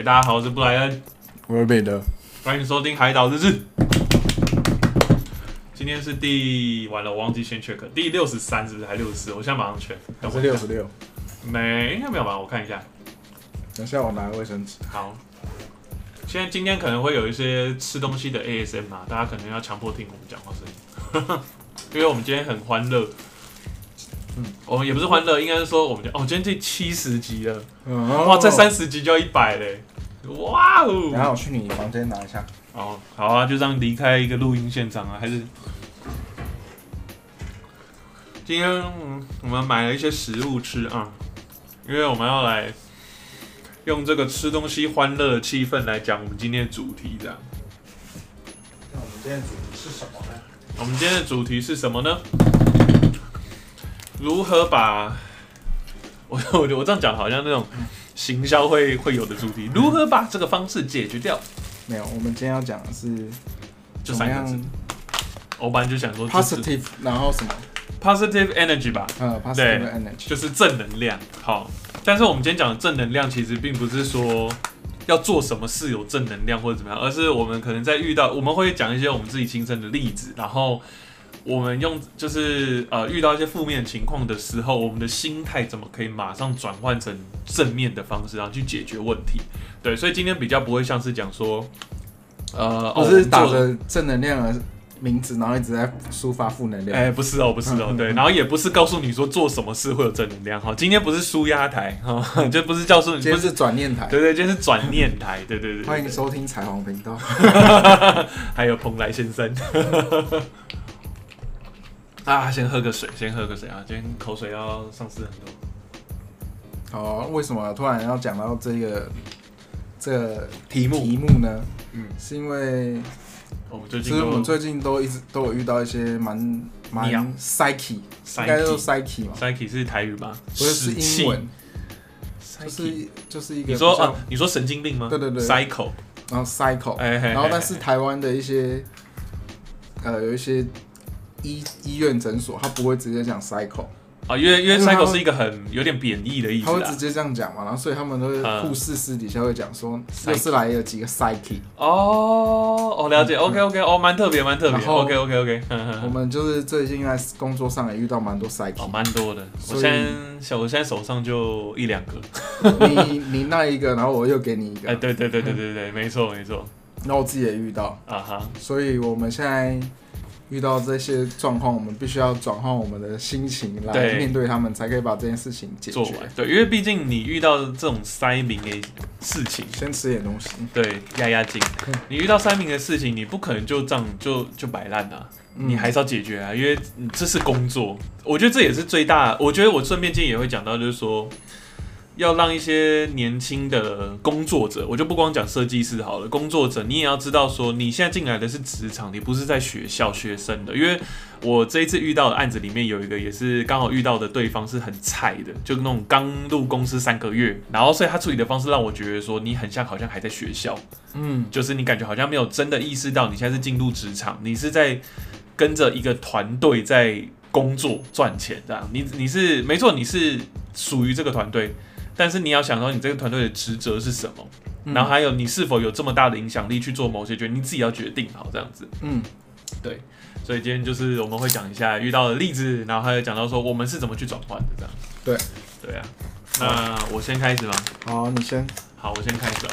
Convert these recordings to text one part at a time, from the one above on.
喂，大家好，我是布莱恩，我是彼得。欢迎收听《海岛日志》。今天是第完了，我忘记先 check，第六十三是不是？还六十四？我现在马上 check。我是六十六。没，应该没有吧？我看一下。等下我拿卫生纸。好。现在今天可能会有一些吃东西的 ASM 啊，大家可能要强迫听我们讲话声音，因为我们今天很欢乐。嗯，我们也不是欢乐，应该是说我们哦，今天第七十集了，哇，这三十集就要一百嘞，哇哦！然后我去你房间拿一下。哦，好啊，就这样离开一个录音现场啊，还是今天我们买了一些食物吃啊，因为我们要来。用这个吃东西欢乐的气氛来讲我们今天的主题，这样。那我们今天的主题是什么呢？我们今天的主题是什么呢？如何把……我我我这样讲好像那种行销会会有的主题，如何把这个方式解决掉？没有，我们今天要讲的是就三个字。我本来就想说 positive，然后什么 positive energy 吧？嗯，positive energy 就是正能量。好。但是我们今天讲的正能量，其实并不是说要做什么事有正能量或者怎么样，而是我们可能在遇到，我们会讲一些我们自己亲身的例子，然后我们用就是呃遇到一些负面情况的时候，我们的心态怎么可以马上转换成正面的方式，然后去解决问题。对，所以今天比较不会像是讲说，呃，我是打着正能量的。名字，然后一直在抒发负能量。哎，不是哦，不是哦，对，然后也不是告诉你说做什么事会有正能量哈。今天不是舒压台哈，就不是告诉你，今天是转念台。对对，今天是转念台。对对对，欢迎收听彩虹频道。还有蓬莱先生。啊，先喝个水，先喝个水啊！今天口水要丧失很多。好，为什么突然要讲到这个这个题目题目呢？嗯，是因为。其实我们最近都一直都有遇到一些蛮蛮 psyche，应该说 psyche 嘛，psyche 是台语吧？不是是英文，就是就是一个你说啊，你说神经病吗？对对对，cycle，然后 cycle，然后但是台湾的一些呃有一些医医院诊所，他不会直接讲 cycle。啊，因为因为 cycle 是一个很有点贬义的意思，他会直接这样讲嘛，然后所以他们都是护士私底下会讲说，又是来了几个 psyche。哦，哦，了解，OK OK，哦，蛮特别，蛮特别，OK OK OK。我们就是最近在工作上也遇到蛮多 psyche，蛮多的。我现在我现在手上就一两个。你你那一个，然后我又给你一个。哎，对对对对对对，没错没错。那我自己也遇到啊哈，所以我们现在。遇到这些状况，我们必须要转换我们的心情来面对他们，才可以把这件事情解决。对，因为毕竟你遇到这种塞明的事情，先吃点东西，对，压压惊。你遇到塞明的事情，你不可能就这样就就摆烂啊，你还是要解决啊，因为这是工作。我觉得这也是最大。我觉得我顺便今天也会讲到，就是说。要让一些年轻的工作者，我就不光讲设计师好了，工作者你也要知道说，你现在进来的是职场，你不是在学校学生的。因为我这一次遇到的案子里面有一个也是刚好遇到的对方是很菜的，就那种刚入公司三个月，然后所以他处理的方式让我觉得说你很像好像还在学校，嗯，就是你感觉好像没有真的意识到你现在是进入职场，你是在跟着一个团队在工作赚钱这样，你你是没错，你是属于这个团队。但是你要想说你这个团队的职责是什么，然后还有你是否有这么大的影响力去做某些决定，你自己要决定好这样子。嗯，对。所以今天就是我们会讲一下遇到的例子，然后还有讲到说我们是怎么去转换的这样。对，对啊。那我先开始吗？好，你先。好，我先开始了。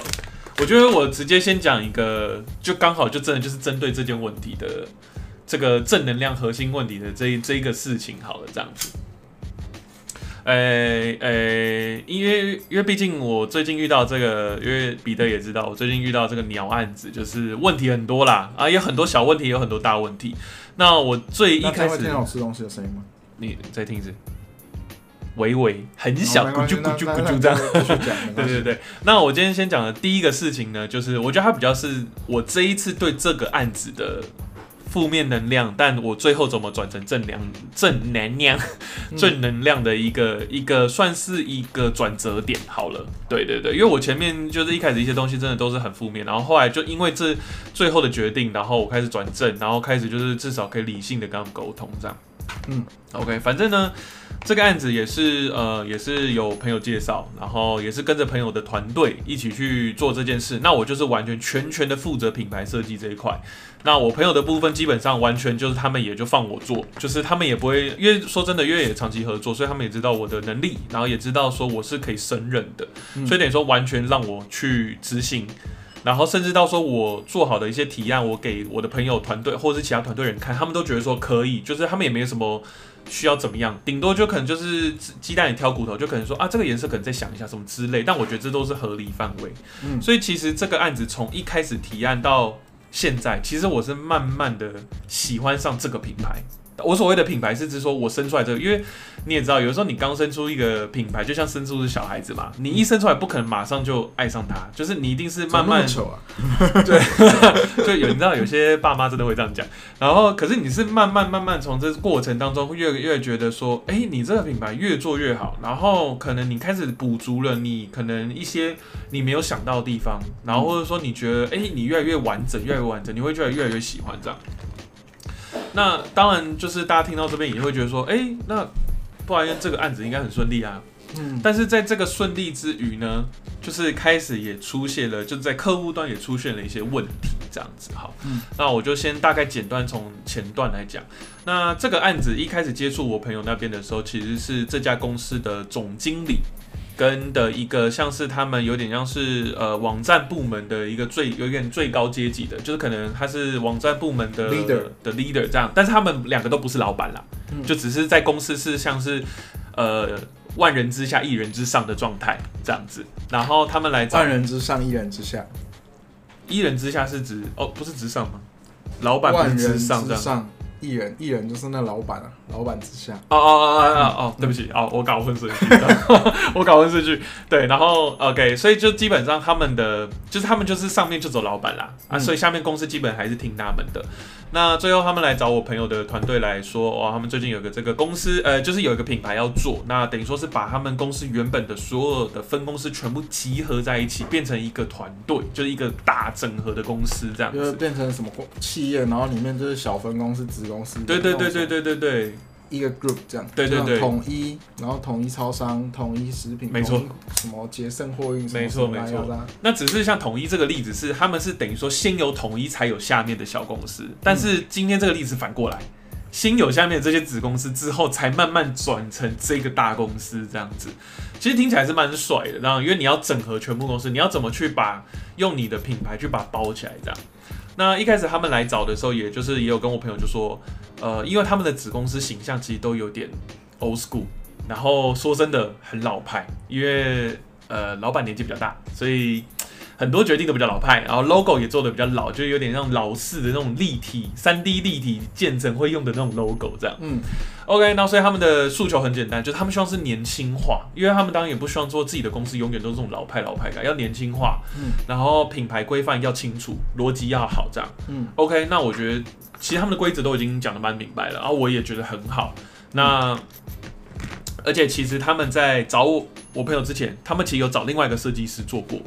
我觉得我直接先讲一个，就刚好就真的就是针对这件问题的这个正能量核心问题的这这一个事情好了这样子。诶诶，因为因为毕竟我最近遇到这个，因为彼得也知道，我最近遇到这个鸟案子，就是问题很多啦，啊，有很多小问题，有很多大问题。那我最一开始听到吃东西的声音吗？你再听一次，微微很小，咕啾咕啾咕啾这样。对对对，那我今天先讲的第一个事情呢，就是我觉得它比较是我这一次对这个案子的。负面能量，但我最后怎么转成正能正能量正能量的一个一个算是一个转折点好了。对对对，因为我前面就是一开始一些东西真的都是很负面，然后后来就因为这最后的决定，然后我开始转正，然后开始就是至少可以理性的跟他们沟通这样。嗯，OK，反正呢。这个案子也是呃，也是有朋友介绍，然后也是跟着朋友的团队一起去做这件事。那我就是完全全权的负责品牌设计这一块。那我朋友的部分基本上完全就是他们也就放我做，就是他们也不会，因为说真的，因为也长期合作，所以他们也知道我的能力，然后也知道说我是可以胜任的，所以等于说完全让我去执行，然后甚至到说我做好的一些提案，我给我的朋友团队或者是其他团队人看，他们都觉得说可以，就是他们也没有什么。需要怎么样？顶多就可能就是鸡蛋里挑骨头，就可能说啊，这个颜色可能再想一下什么之类。但我觉得这都是合理范围。嗯，所以其实这个案子从一开始提案到现在，其实我是慢慢的喜欢上这个品牌。我所谓的品牌是指说，我生出来这个，因为你也知道，有时候你刚生出一个品牌，就像生出是小孩子嘛，你一生出来不可能马上就爱上它，就是你一定是慢慢丑啊，对，就有你知道有些爸妈真的会这样讲，然后可是你是慢慢慢慢从这过程当中越越觉得说，哎，你这个品牌越做越好，然后可能你开始补足了你可能一些你没有想到的地方，然后或者说你觉得，哎，你越来越完整，越来越完整，你会觉得越来越喜欢这样。那当然，就是大家听到这边也会觉得说，哎，那不然这个案子应该很顺利啊。嗯，但是在这个顺利之余呢，就是开始也出现了，就在客户端也出现了一些问题，这样子。哈，嗯，那我就先大概简单从前段来讲。那这个案子一开始接触我朋友那边的时候，其实是这家公司的总经理。跟的一个像是他们有点像是呃网站部门的一个最有点最高阶级的，就是可能他是网站部门的 leader 的 leader 这样，但是他们两个都不是老板啦，就只是在公司是像是呃万人之下一人之上的状态这样子，然后他们来万人之上一人之下，一人之下是指哦不是之上吗？老板万人之上这样。艺人，一人就是那老板啊，老板之下。哦哦哦哦哦，对不起，哦，我搞混顺序，我搞混顺序。对，然后 OK，所以就基本上他们的，就是他们就是上面就走老板啦，啊，所以下面公司基本还是听他们的。那最后他们来找我朋友的团队来说，哇，他们最近有个这个公司，呃，就是有一个品牌要做，那等于说是把他们公司原本的所有的分公司全部集合在一起，变成一个团队，就是一个大整合的公司这样子，就是变成什么企业，然后里面就是小分公司、子公司。对对对对对对对。一个 group 这样，对对对，统一，然后统一超商，统一食品，没错，什么捷胜货运，没错没错。那只是像统一这个例子是，他们是等于说先有统一才有下面的小公司，但是今天这个例子反过来，先有下面的这些子公司之后，才慢慢转成这个大公司这样子。其实听起来是蛮帅的，然后因为你要整合全部公司，你要怎么去把用你的品牌去把它包起来这样。那一开始他们来找的时候，也就是也有跟我朋友就说，呃，因为他们的子公司形象其实都有点 old school，然后说真的很老派，因为呃老板年纪比较大，所以。很多决定都比较老派，然后 logo 也做的比较老，就有点像老式的那种立体、三 D 立体建成会用的那种 logo 这样。嗯，OK，那所以他们的诉求很简单，就是他们希望是年轻化，因为他们当然也不希望说自己的公司永远都是这种老派老派感，要年轻化。嗯，然后品牌规范要清楚，逻辑要好这样。嗯，OK，那我觉得其实他们的规则都已经讲的蛮明白了，然后我也觉得很好。那而且其实他们在找我我朋友之前，他们其实有找另外一个设计师做过。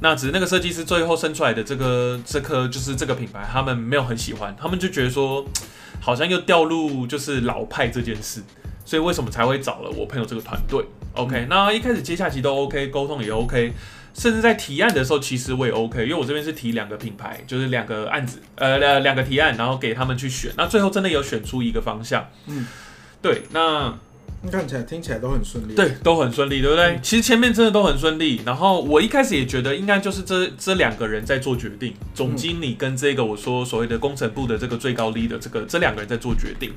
那只是那个设计师最后生出来的这个这颗就是这个品牌，他们没有很喜欢，他们就觉得说好像又掉入就是老派这件事，所以为什么才会找了我朋友这个团队？OK，那一开始接下期都 OK，沟通也 OK，甚至在提案的时候其实我也 OK，因为我这边是提两个品牌，就是两个案子，呃两两个提案，然后给他们去选，那最后真的有选出一个方向，嗯，对，那。看起来、听起来都很顺利，对，都很顺利，对不对？其实前面真的都很顺利。然后我一开始也觉得，应该就是这这两个人在做决定，总经理跟这个我说所谓的工程部的这个最高 leader，这个这两个人在做决定。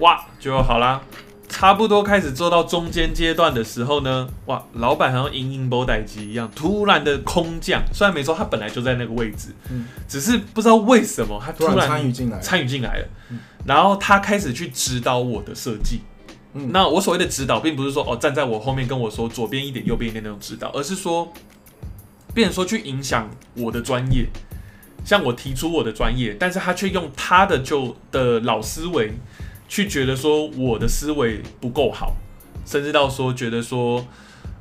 哇，就好啦，差不多开始做到中间阶段的时候呢，哇，老板好像隐隐波代机一样，突然的空降。虽然没错，他本来就在那个位置，嗯，只是不知道为什么他突然参与进来，参与进来了。然后他开始去指导我的设计。那我所谓的指导，并不是说哦站在我后面跟我说左边一点右边一点那种指导，而是说，变成说去影响我的专业，像我提出我的专业，但是他却用他的就的老思维去觉得说我的思维不够好，甚至到说觉得说，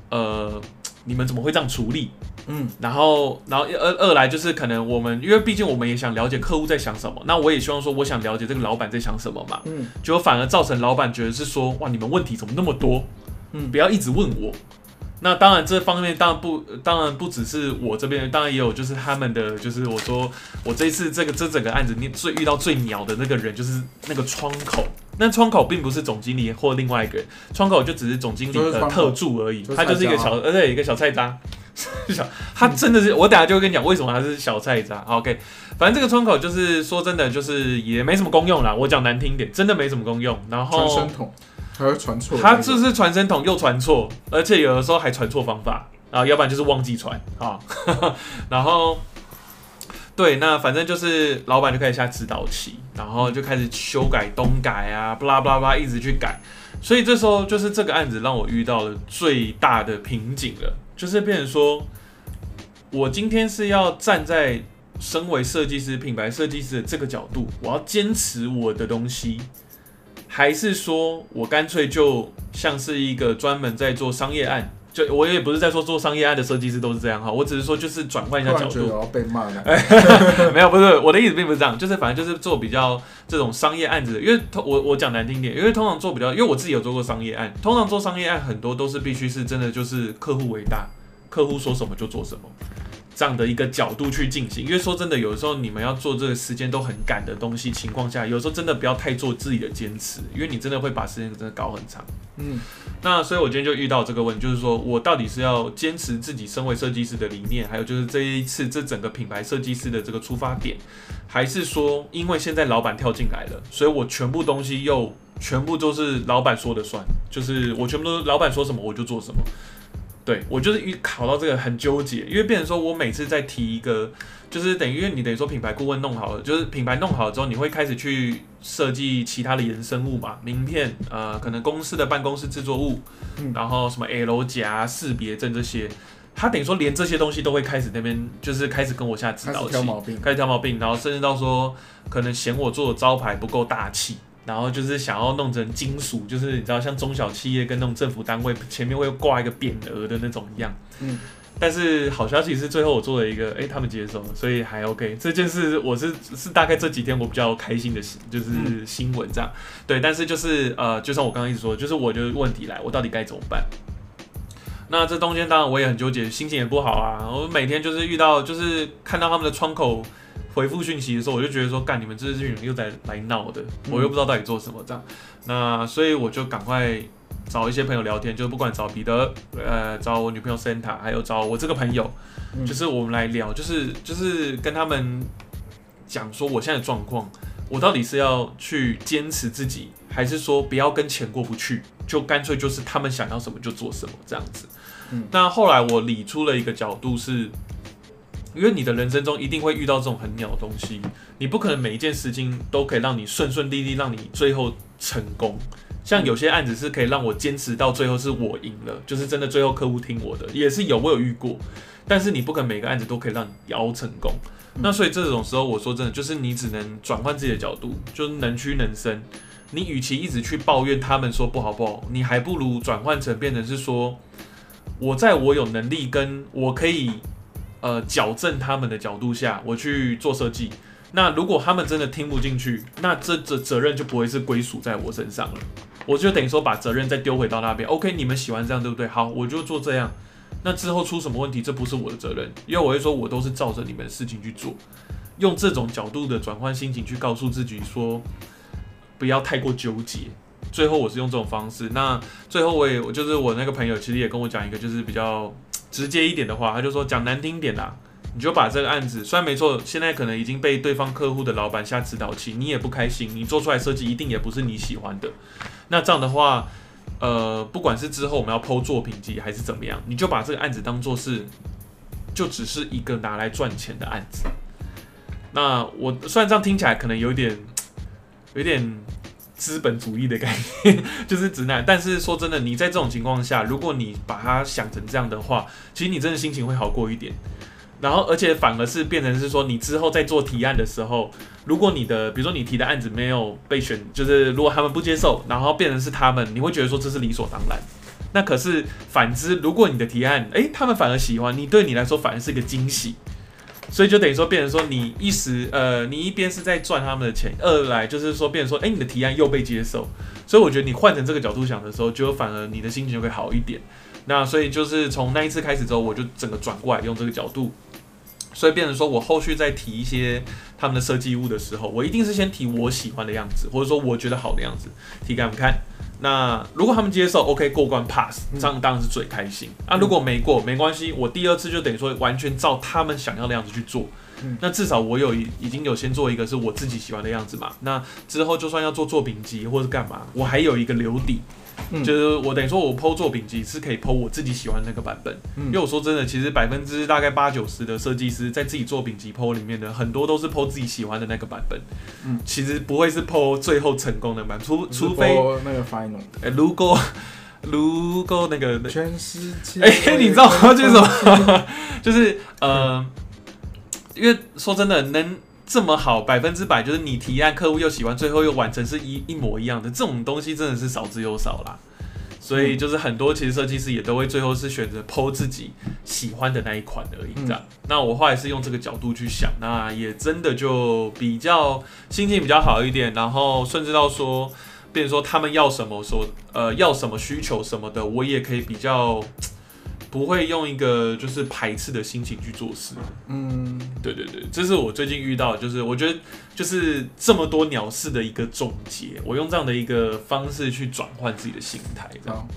呃，你们怎么会这样处理？嗯，然后，然后二二来就是可能我们，因为毕竟我们也想了解客户在想什么，那我也希望说，我想了解这个老板在想什么嘛，嗯，结果反而造成老板觉得是说，哇，你们问题怎么那么多，嗯，不要一直问我。那当然，这方面当然不，当然不只是我这边，当然也有就是他们的，就是我说我这一次这个这整个案子，你最遇到最鸟的那个人就是那个窗口。那窗口并不是总经理或另外一个人，窗口就只是总经理的特助而已，他就是一个小，而且一个小菜渣。小，他真的是，我等下就会跟你讲为什么他是小菜渣。OK，反正这个窗口就是说真的，就是也没什么功用啦。我讲难听点，真的没什么功用。然后传声筒还会传错，他就是传声筒又传错，而且有的时候还传错方法啊，要不然就是忘记传啊。然后。对，那反正就是老板就开始下指导期，然后就开始修改东改啊，巴拉巴拉巴拉，一直去改。所以这时候就是这个案子让我遇到了最大的瓶颈了，就是变成说，我今天是要站在身为设计师、品牌设计师的这个角度，我要坚持我的东西，还是说我干脆就像是一个专门在做商业案。就我也不是在说做商业案的设计师都是这样哈，我只是说就是转换一下角度。要被骂了。没有，不是我的意思并不是这样，就是反正就是做比较这种商业案子的，因为通我我讲难听点，因为通常做比较，因为我自己有做过商业案，通常做商业案很多都是必须是真的就是客户为大，客户说什么就做什么。这样的一个角度去进行，因为说真的，有的时候你们要做这个时间都很赶的东西情况下，有时候真的不要太做自己的坚持，因为你真的会把时间真的搞很长。嗯，那所以我今天就遇到这个问题，就是说我到底是要坚持自己身为设计师的理念，还有就是这一次这整个品牌设计师的这个出发点，还是说因为现在老板跳进来了，所以我全部东西又全部都是老板说的算，就是我全部都是老板说什么我就做什么。对。我就是一考到这个很纠结，因为变成说我每次在提一个，就是等于因为你等于说品牌顾问弄好了，就是品牌弄好了之后，你会开始去设计其他的衍生物嘛，名片，呃，可能公司的办公室制作物，然后什么 L 夹、识别证这些，他等于说连这些东西都会开始那边就是开始跟我下指导期，开始挑毛病，开始挑毛病，然后甚至到说可能嫌我做的招牌不够大气。然后就是想要弄成金属，就是你知道像中小企业跟那种政府单位前面会挂一个匾额的那种一样。嗯。但是好消息是最后我做了一个，哎，他们接受了，所以还 OK。这件事我是是大概这几天我比较开心的就是新闻这样。对，但是就是呃，就像我刚刚一直说，就是我就问题来，我到底该怎么办？那这中间当然我也很纠结，心情也不好啊。我每天就是遇到，就是看到他们的窗口。回复讯息的时候，我就觉得说，干你们这群人又在来闹的，我又不知道到底做什么这样。那所以我就赶快找一些朋友聊天，就不管找彼得，呃，找我女朋友 Santa，还有找我这个朋友，就是我们来聊，就是就是跟他们讲说我现在的状况，我到底是要去坚持自己，还是说不要跟钱过不去，就干脆就是他们想要什么就做什么这样子。那后来我理出了一个角度是。因为你的人生中一定会遇到这种很鸟的东西，你不可能每一件事情都可以让你顺顺利利，让你最后成功。像有些案子是可以让我坚持到最后是我赢了，就是真的最后客户听我的，也是有我有遇过。但是你不可能每个案子都可以让你熬成功。那所以这种时候，我说真的，就是你只能转换自己的角度，就是能屈能伸。你与其一直去抱怨他们说不好不好，你还不如转换成变成是说，我在我有能力跟我可以。呃，矫正他们的角度下，我去做设计。那如果他们真的听不进去，那这这责任就不会是归属在我身上了。我就等于说把责任再丢回到那边。OK，你们喜欢这样对不对？好，我就做这样。那之后出什么问题，这不是我的责任，因为我会说我都是照着你们的事情去做。用这种角度的转换心情去告诉自己说，不要太过纠结。最后我是用这种方式。那最后我也我就是我那个朋友其实也跟我讲一个就是比较。直接一点的话，他就说讲难听点啦，你就把这个案子，虽然没错，现在可能已经被对方客户的老板下指导期，你也不开心，你做出来设计一定也不是你喜欢的。那这样的话，呃，不管是之后我们要剖作品集还是怎么样，你就把这个案子当做是，就只是一个拿来赚钱的案子。那我虽然这样听起来可能有点，有点。资本主义的概念就是直男，但是说真的，你在这种情况下，如果你把它想成这样的话，其实你真的心情会好过一点。然后，而且反而是变成是说，你之后在做提案的时候，如果你的比如说你提的案子没有被选，就是如果他们不接受，然后变成是他们，你会觉得说这是理所当然。那可是反之，如果你的提案，哎，他们反而喜欢，你对你来说反而是一个惊喜。所以就等于说，变成说你一时呃，你一边是在赚他们的钱，二来就是说，变成说，哎，你的提案又被接受。所以我觉得你换成这个角度想的时候，就反而你的心情就会好一点。那所以就是从那一次开始之后，我就整个转过来用这个角度。所以变成说我后续在提一些他们的设计物的时候，我一定是先提我喜欢的样子，或者说我觉得好的样子，提给他们看。那如果他们接受，OK 过关 pass，这样当然是最开心啊。如果没过，没关系，我第二次就等于说完全照他们想要的样子去做。那至少我有已已经有先做一个是我自己喜欢的样子嘛。那之后就算要做作品集或者干嘛，我还有一个留底。就是我等于说，我剖作品集是可以剖我自己喜欢那个版本。因为我说真的，其实百分之大概八九十的设计师在自己作品集剖里面的很多都是剖自己喜欢的那个版本。嗯，其实不会是剖最后成功的版，除除非那个 final。哎，如果 如果那个全世界，哎，你知道吗？就是什么？就是呃，因为说真的，能。这么好，百分之百就是你提案，客户又喜欢，最后又完成是一一模一样的，这种东西真的是少之又少啦。所以就是很多其实设计师也都会最后是选择剖自己喜欢的那一款而已，这样。那我后来是用这个角度去想，那也真的就比较心情比较好一点，然后甚至到说，变成说他们要什么，说呃要什么需求什么的，我也可以比较。不会用一个就是排斥的心情去做事。嗯，对对对，这是我最近遇到，就是我觉得就是这么多鸟事的一个总结。我用这样的一个方式去转换自己的心态，这样。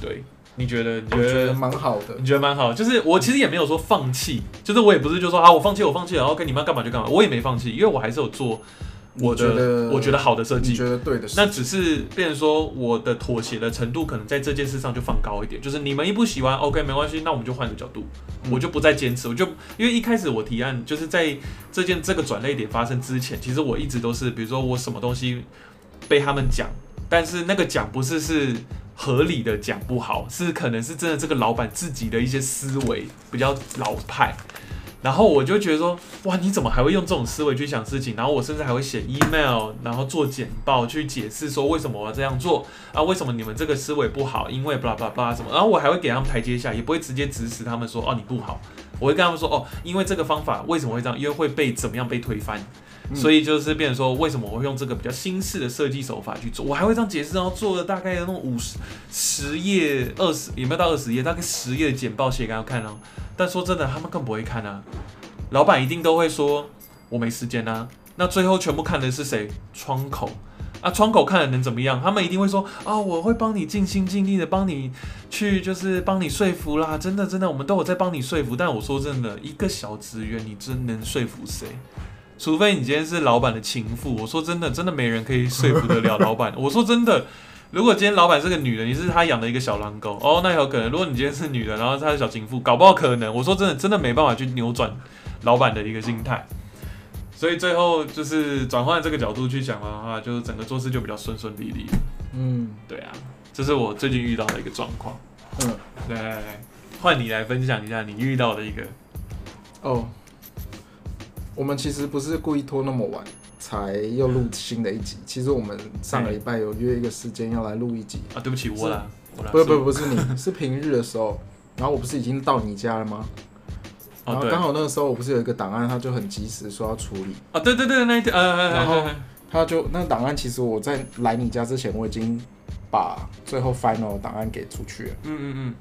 对，你觉得？你觉得蛮好的？你觉得蛮好？就是我其实也没有说放弃，就是我也不是就说啊，我放弃，我放弃，然后跟你们要干嘛就干嘛，我也没放弃，因为我还是有做。我的我觉得好的设计，觉得对的，那只是变成说我的妥协的程度可能在这件事上就放高一点，就是你们一不喜欢，OK 没关系，那我们就换个角度，我就不再坚持，我就因为一开始我提案就是在这件这个转类点发生之前，其实我一直都是，比如说我什么东西被他们讲，但是那个讲不是是合理的讲不好，是可能是真的这个老板自己的一些思维比较老派。然后我就觉得说，哇，你怎么还会用这种思维去想事情？然后我甚至还会写 email，然后做简报去解释说为什么我要这样做啊？为什么你们这个思维不好？因为 blah blah blah 什么？然后我还会给他们台阶下，也不会直接指使他们说哦你不好。我会跟他们说哦，因为这个方法为什么会这样？因为会被怎么样被推翻？所以就是变成说，为什么我会用这个比较新式的设计手法去做？我还会这样解释，然后做了大概有那种五十十页、二十有没有到二十页？大概十页的简报写给他看哦。但说真的，他们更不会看啊。老板一定都会说，我没时间啊。那最后全部看的是谁？窗口啊，窗口看了能怎么样？他们一定会说啊，我会帮你尽心尽力的帮你去，就是帮你说服啦。真的真的，我们都有在帮你说服。但我说真的，一个小职员，你真能说服谁？除非你今天是老板的情妇。我说真的，真的没人可以说服得了 老板。我说真的。如果今天老板是个女的，你是他养的一个小狼狗哦，那有可能。如果你今天是女的，然后他是小情妇，搞不好可能。我说真的，真的没办法去扭转老板的一个心态。所以最后就是转换这个角度去讲的话，就是整个做事就比较顺顺利利。嗯，对啊，这是我最近遇到的一个状况。嗯，来来来，换你来分享一下你遇到的一个。哦，我们其实不是故意拖那么晚。才又录新的一集。其实我们上个礼拜有约一个时间要来录一集啊。对不起，我啦，不不不是你，是平日的时候。然后我不是已经到你家了吗？然后刚好那个时候我不是有一个档案，他就很及时说要处理啊。对对对，那一天，然后他就那个档案，其实我在来你家之前，我已经把最后 final 档案给出去了。嗯嗯嗯。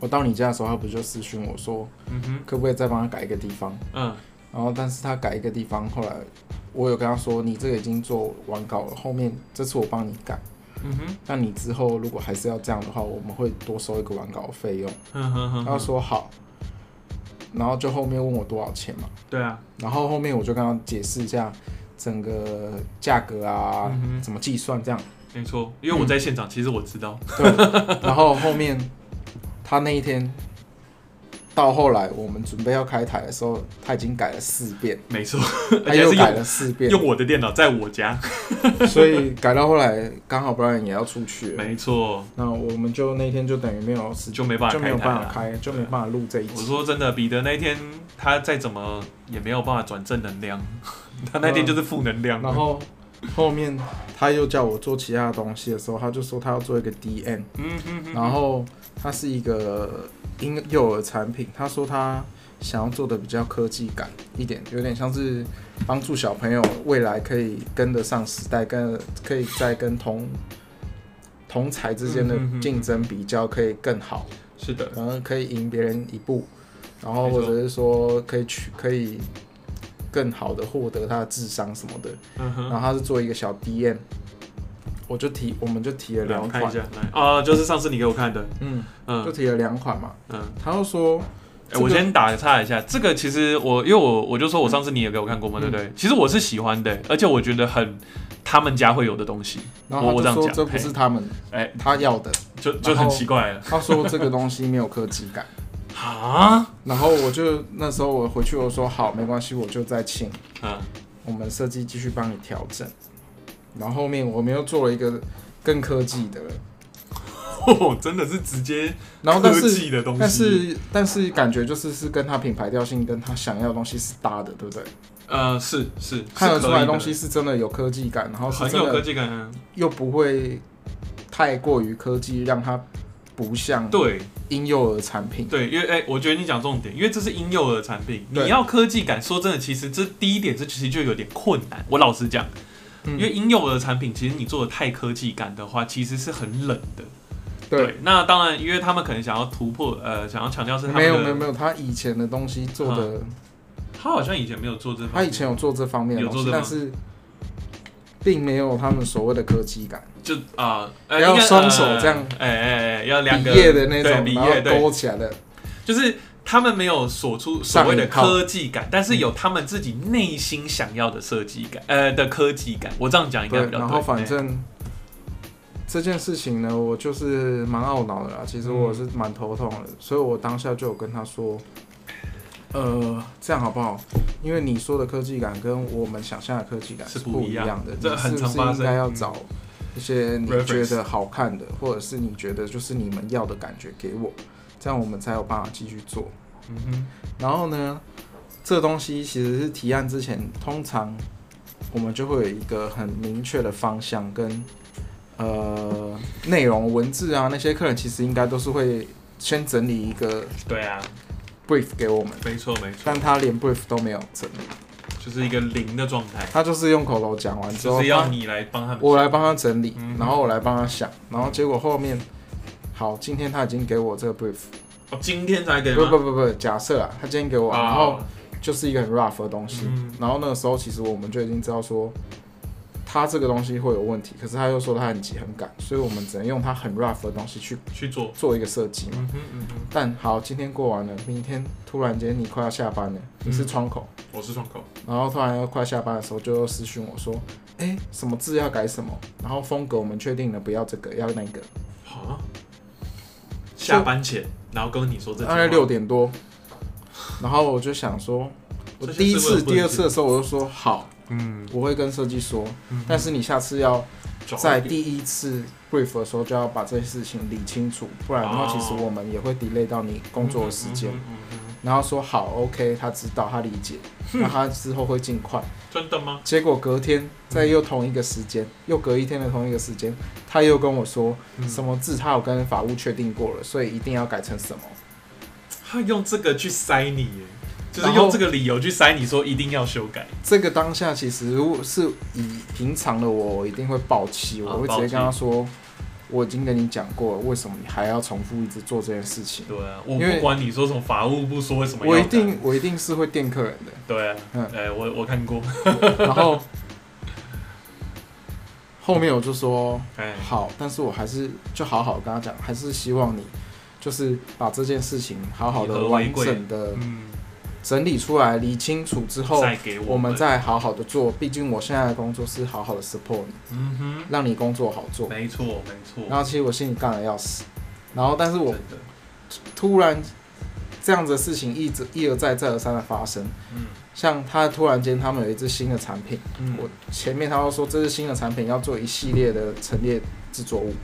我到你家的时候，他不就私讯我说，嗯哼，可不可以再帮他改一个地方？嗯。然后，但是他改一个地方，后来。我有跟他说，你这个已经做完稿了，后面这次我帮你改。嗯哼。那你之后如果还是要这样的话，我们会多收一个完稿费用。嗯哼他说好。然后就后面问我多少钱嘛？对啊。然后后面我就跟他解释一下整个价格啊，怎么计算这样。没错，因为我在现场，其实我知道。对。然后后面他那一天。到后来，我们准备要开台的时候，他已经改了四遍。没错，他又改了四遍。用我的电脑在我家，所以改到后来刚好 Brian 也要出去。没错，那我们就那天就等于没有，就没办法，就没有办法开，就没办法录这一集。我说真的，彼得那天他再怎么也没有办法转正能量，他那天就是负能量。然后后面他又叫我做其他的东西的时候，他就说他要做一个 DM，嗯嗯然后他是一个婴幼儿产品，他说他想要做的比较科技感一点，有点像是帮助小朋友未来可以跟得上时代，跟可以在跟同同才之间的竞争比较可以更好，是的，然后可以赢别人一步，然后或者是说可以取可以。更好的获得他的智商什么的，然后他是做一个小 DM，我就提，我们就提了两款，啊，就是上次你给我看的，嗯嗯，就提了两款嘛，嗯，他又说，我先打岔一下，这个其实我因为我我就说我上次你也给我看过嘛，对不对？其实我是喜欢的，而且我觉得很他们家会有的东西，然后我这样说这不是他们，哎，他要的，就就很奇怪了，他说这个东西没有科技感。啊！然后我就那时候我回去我说好没关系我就再请，嗯，我们设计继续帮你调整。然后后面我们又做了一个更科技的，哦，真的是直接然后科技的东西，但是但是感觉就是是跟他品牌调性跟他想要的东西是搭的，对不对？呃，是是，看得出来东西是真的有科技感，然后很有科技感，又不会太过于科技，让它不像对。婴幼儿产品，对，因为哎，我觉得你讲重点，因为这是婴幼儿产品，你要科技感，说真的，其实这第一点，这其实就有点困难。我老实讲，因为婴幼儿产品，其实你做的太科技感的话，其实是很冷的。对，那当然，因为他们可能想要突破，呃，想要强调是他没有没有没有，他以前的东西做的，他好像以前没有做这，他以前有做这方面的东西，但是并没有他们所谓的科技感。就啊，要双手这样，哎哎哎，要两个的那种，笔页勾起来的，就是他们没有锁出所谓的科技感，但是有他们自己内心想要的设计感，呃的科技感。我这样讲应该比较对。然后反正这件事情呢，我就是蛮懊恼的啦。其实我是蛮头痛的，所以我当下就有跟他说，呃，这样好不好？因为你说的科技感跟我们想象的科技感是不一样的，这很是不是应该要找？一些你觉得好看的，或者是你觉得就是你们要的感觉给我，这样我们才有办法继续做。嗯哼。然后呢，这东西其实是提案之前，通常我们就会有一个很明确的方向跟呃内容文字啊，那些客人其实应该都是会先整理一个对啊 brief 给我们。没错没错。但他连 brief 都没有整理。就是一个零的状态，他就是用口头讲完之后，就是要你来帮他，我来帮他整理，然后我来帮他想，然后结果后面，好，今天他已经给我这个 brief，哦，今天才给不不不不，假设啊，他今天给我，然后就是一个很 rough 的东西，然后那个时候其实我们就已经知道说。他这个东西会有问题，可是他又说他很急很赶，所以我们只能用他很 rough 的东西去去做。做一个设计嘛。嗯嗯但好，今天过完了，明天突然间你快要下班了，你是窗口，我是窗口，然后突然要快下班的时候，就又私讯我说，哎，什么字要改什么，然后风格我们确定了，不要这个，要那个。好，下班前，然后跟你说这大概六点多，然后我就想说，我第一次、第二次的时候我就说好。嗯，我会跟设计说，但是你下次要在第一次 brief 的时候就要把这些事情理清楚，不然的话，其实我们也会 delay 到你工作的时间。然后说好，OK，他知道，他理解，那他之后会尽快。真的吗？结果隔天在又同一个时间，又隔一天的同一个时间，他又跟我说，什么字他有跟法务确定过了，所以一定要改成什么。他用这个去塞你。就是用这个理由去塞你说一定要修改。这个当下其实是以平常的我我一定会暴气，我会直接跟他说，我已经跟你讲过了，为什么你还要重复一直做这件事情？对啊，我不管你说什么法务部说为什么，我一定我一定是会电客人的。对啊，嗯，哎，我我看过。然后 后面我就说，哎，好，但是我还是就好好跟他讲，还是希望你就是把这件事情好好的完整的，嗯。整理出来，理清楚之后，我们再好好的做。毕竟我现在的工作是好好的 support 你，嗯哼，让你工作好做。没错，没错。然后其实我心里干的要死，然后但是我突然这样子的事情一直一而再再而三的发生。嗯，像他突然间他们有一支新的产品，我前面他都说这是新的产品要做一系列的陈列制作物，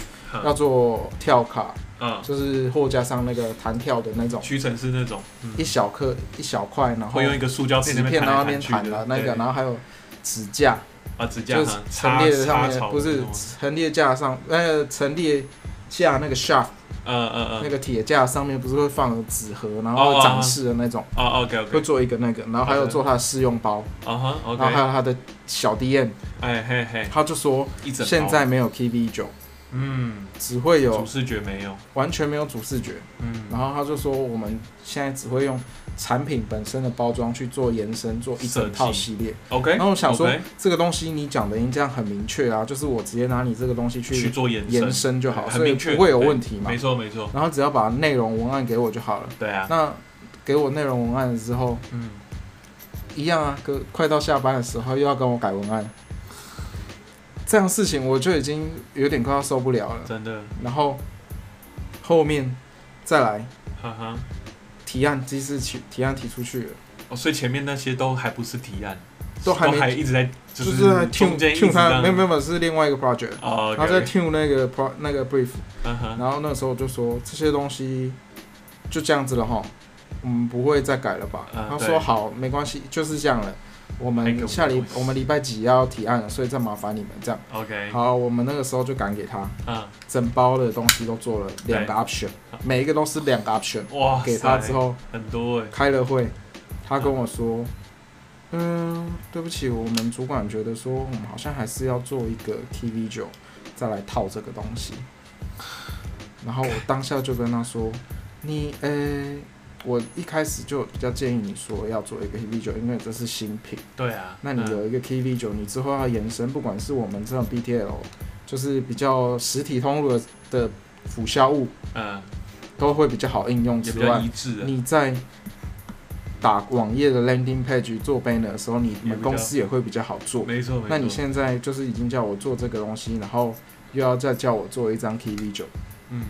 要做跳卡。嗯，就是货架上那个弹跳的那种，屈臣氏那种，一小颗一小块，然后会用一个塑胶纸片在那边弹的。那个，然后还有指架，啊，纸架就是陈列的上面不是陈列架上，那个，陈列架那个 shaft，嗯嗯嗯，那个铁架上面不是会放纸盒，然后展示的那种，哦 OK OK，会做一个那个，然后还有做他的试用包，啊哈，OK，然后还有他的小 DM，哎嘿嘿，他就说现在没有 KV 九。嗯，只会有主视觉没有，完全没有主视觉。嗯，然后他就说我们现在只会用产品本身的包装去做延伸，做一整套系列。OK，然后我想说这个东西你讲的已经这样很明确啊，就是我直接拿你这个东西去去做延延伸就好，所以不会有问题嘛。没错没错。然后只要把内容文案给我就好了。对啊。那给我内容文案之后，嗯，一样啊，哥快到下班的时候又要跟我改文案。这样事情我就已经有点快要受不了了，真的。然后后面再来，哈哈，提案即是提提案提出去了。哦，所以前面那些都还不是提案，都还还一直在就是在听听他没有没有是另外一个 project，然后在听那个 pro 那个 brief，然后那时候就说这些东西就这样子了哈，我们不会再改了吧？他说好，没关系，就是这样了。我们下礼我们礼拜几要提案了，所以再麻烦你们这样。OK。好，我们那个时候就赶给他，嗯，整包的东西都做了两个 option，每一个都是两个 option。哇，给他之后很多哎。开了会，他跟我说，嗯，对不起，我们主管觉得说，我们好像还是要做一个 TV 九，再来套这个东西。然后我当下就跟他说，你呃。我一开始就比较建议你说要做一个 KV 九，因为这是新品。对啊。那你有一个 KV 九，你之后要延伸，不管是我们这种 BTL，就是比较实体通路的的辅销物，嗯，都会比较好应用之外，你在打网页的 landing page 做 banner 的时候，你们公司也会比较好做。没错。那你现在就是已经叫我做这个东西，然后又要再叫我做一张 KV 九，嗯。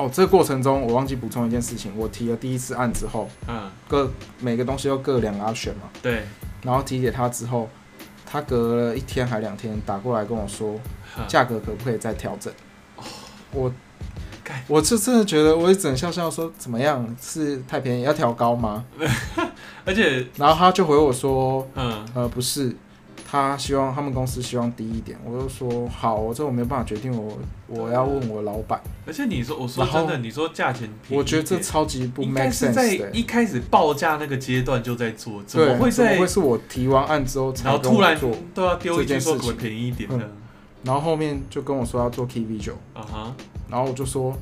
哦，这个过程中我忘记补充一件事情，我提了第一次案之后，嗯，各每个东西都各两个选嘛，对，然后提给他之后，他隔了一天还两天打过来跟我说，价格可不可以再调整？我，我是真的觉得，我一整笑笑说怎么样是太便宜，要调高吗？而且，然后他就回我说，嗯，呃，不是。他希望他们公司希望低一点，我就说好，我这我没有办法决定，我我要问我老板。而且你说，我说真的，你说价钱，我觉得这超级不 make sense 在一开始报价那个阶段就在做，怎么会在？会是我提完案之后，然后突然都要丢一句说我便宜一点的，然后后面就跟我说要做 KV 九，啊哈，然后我就说，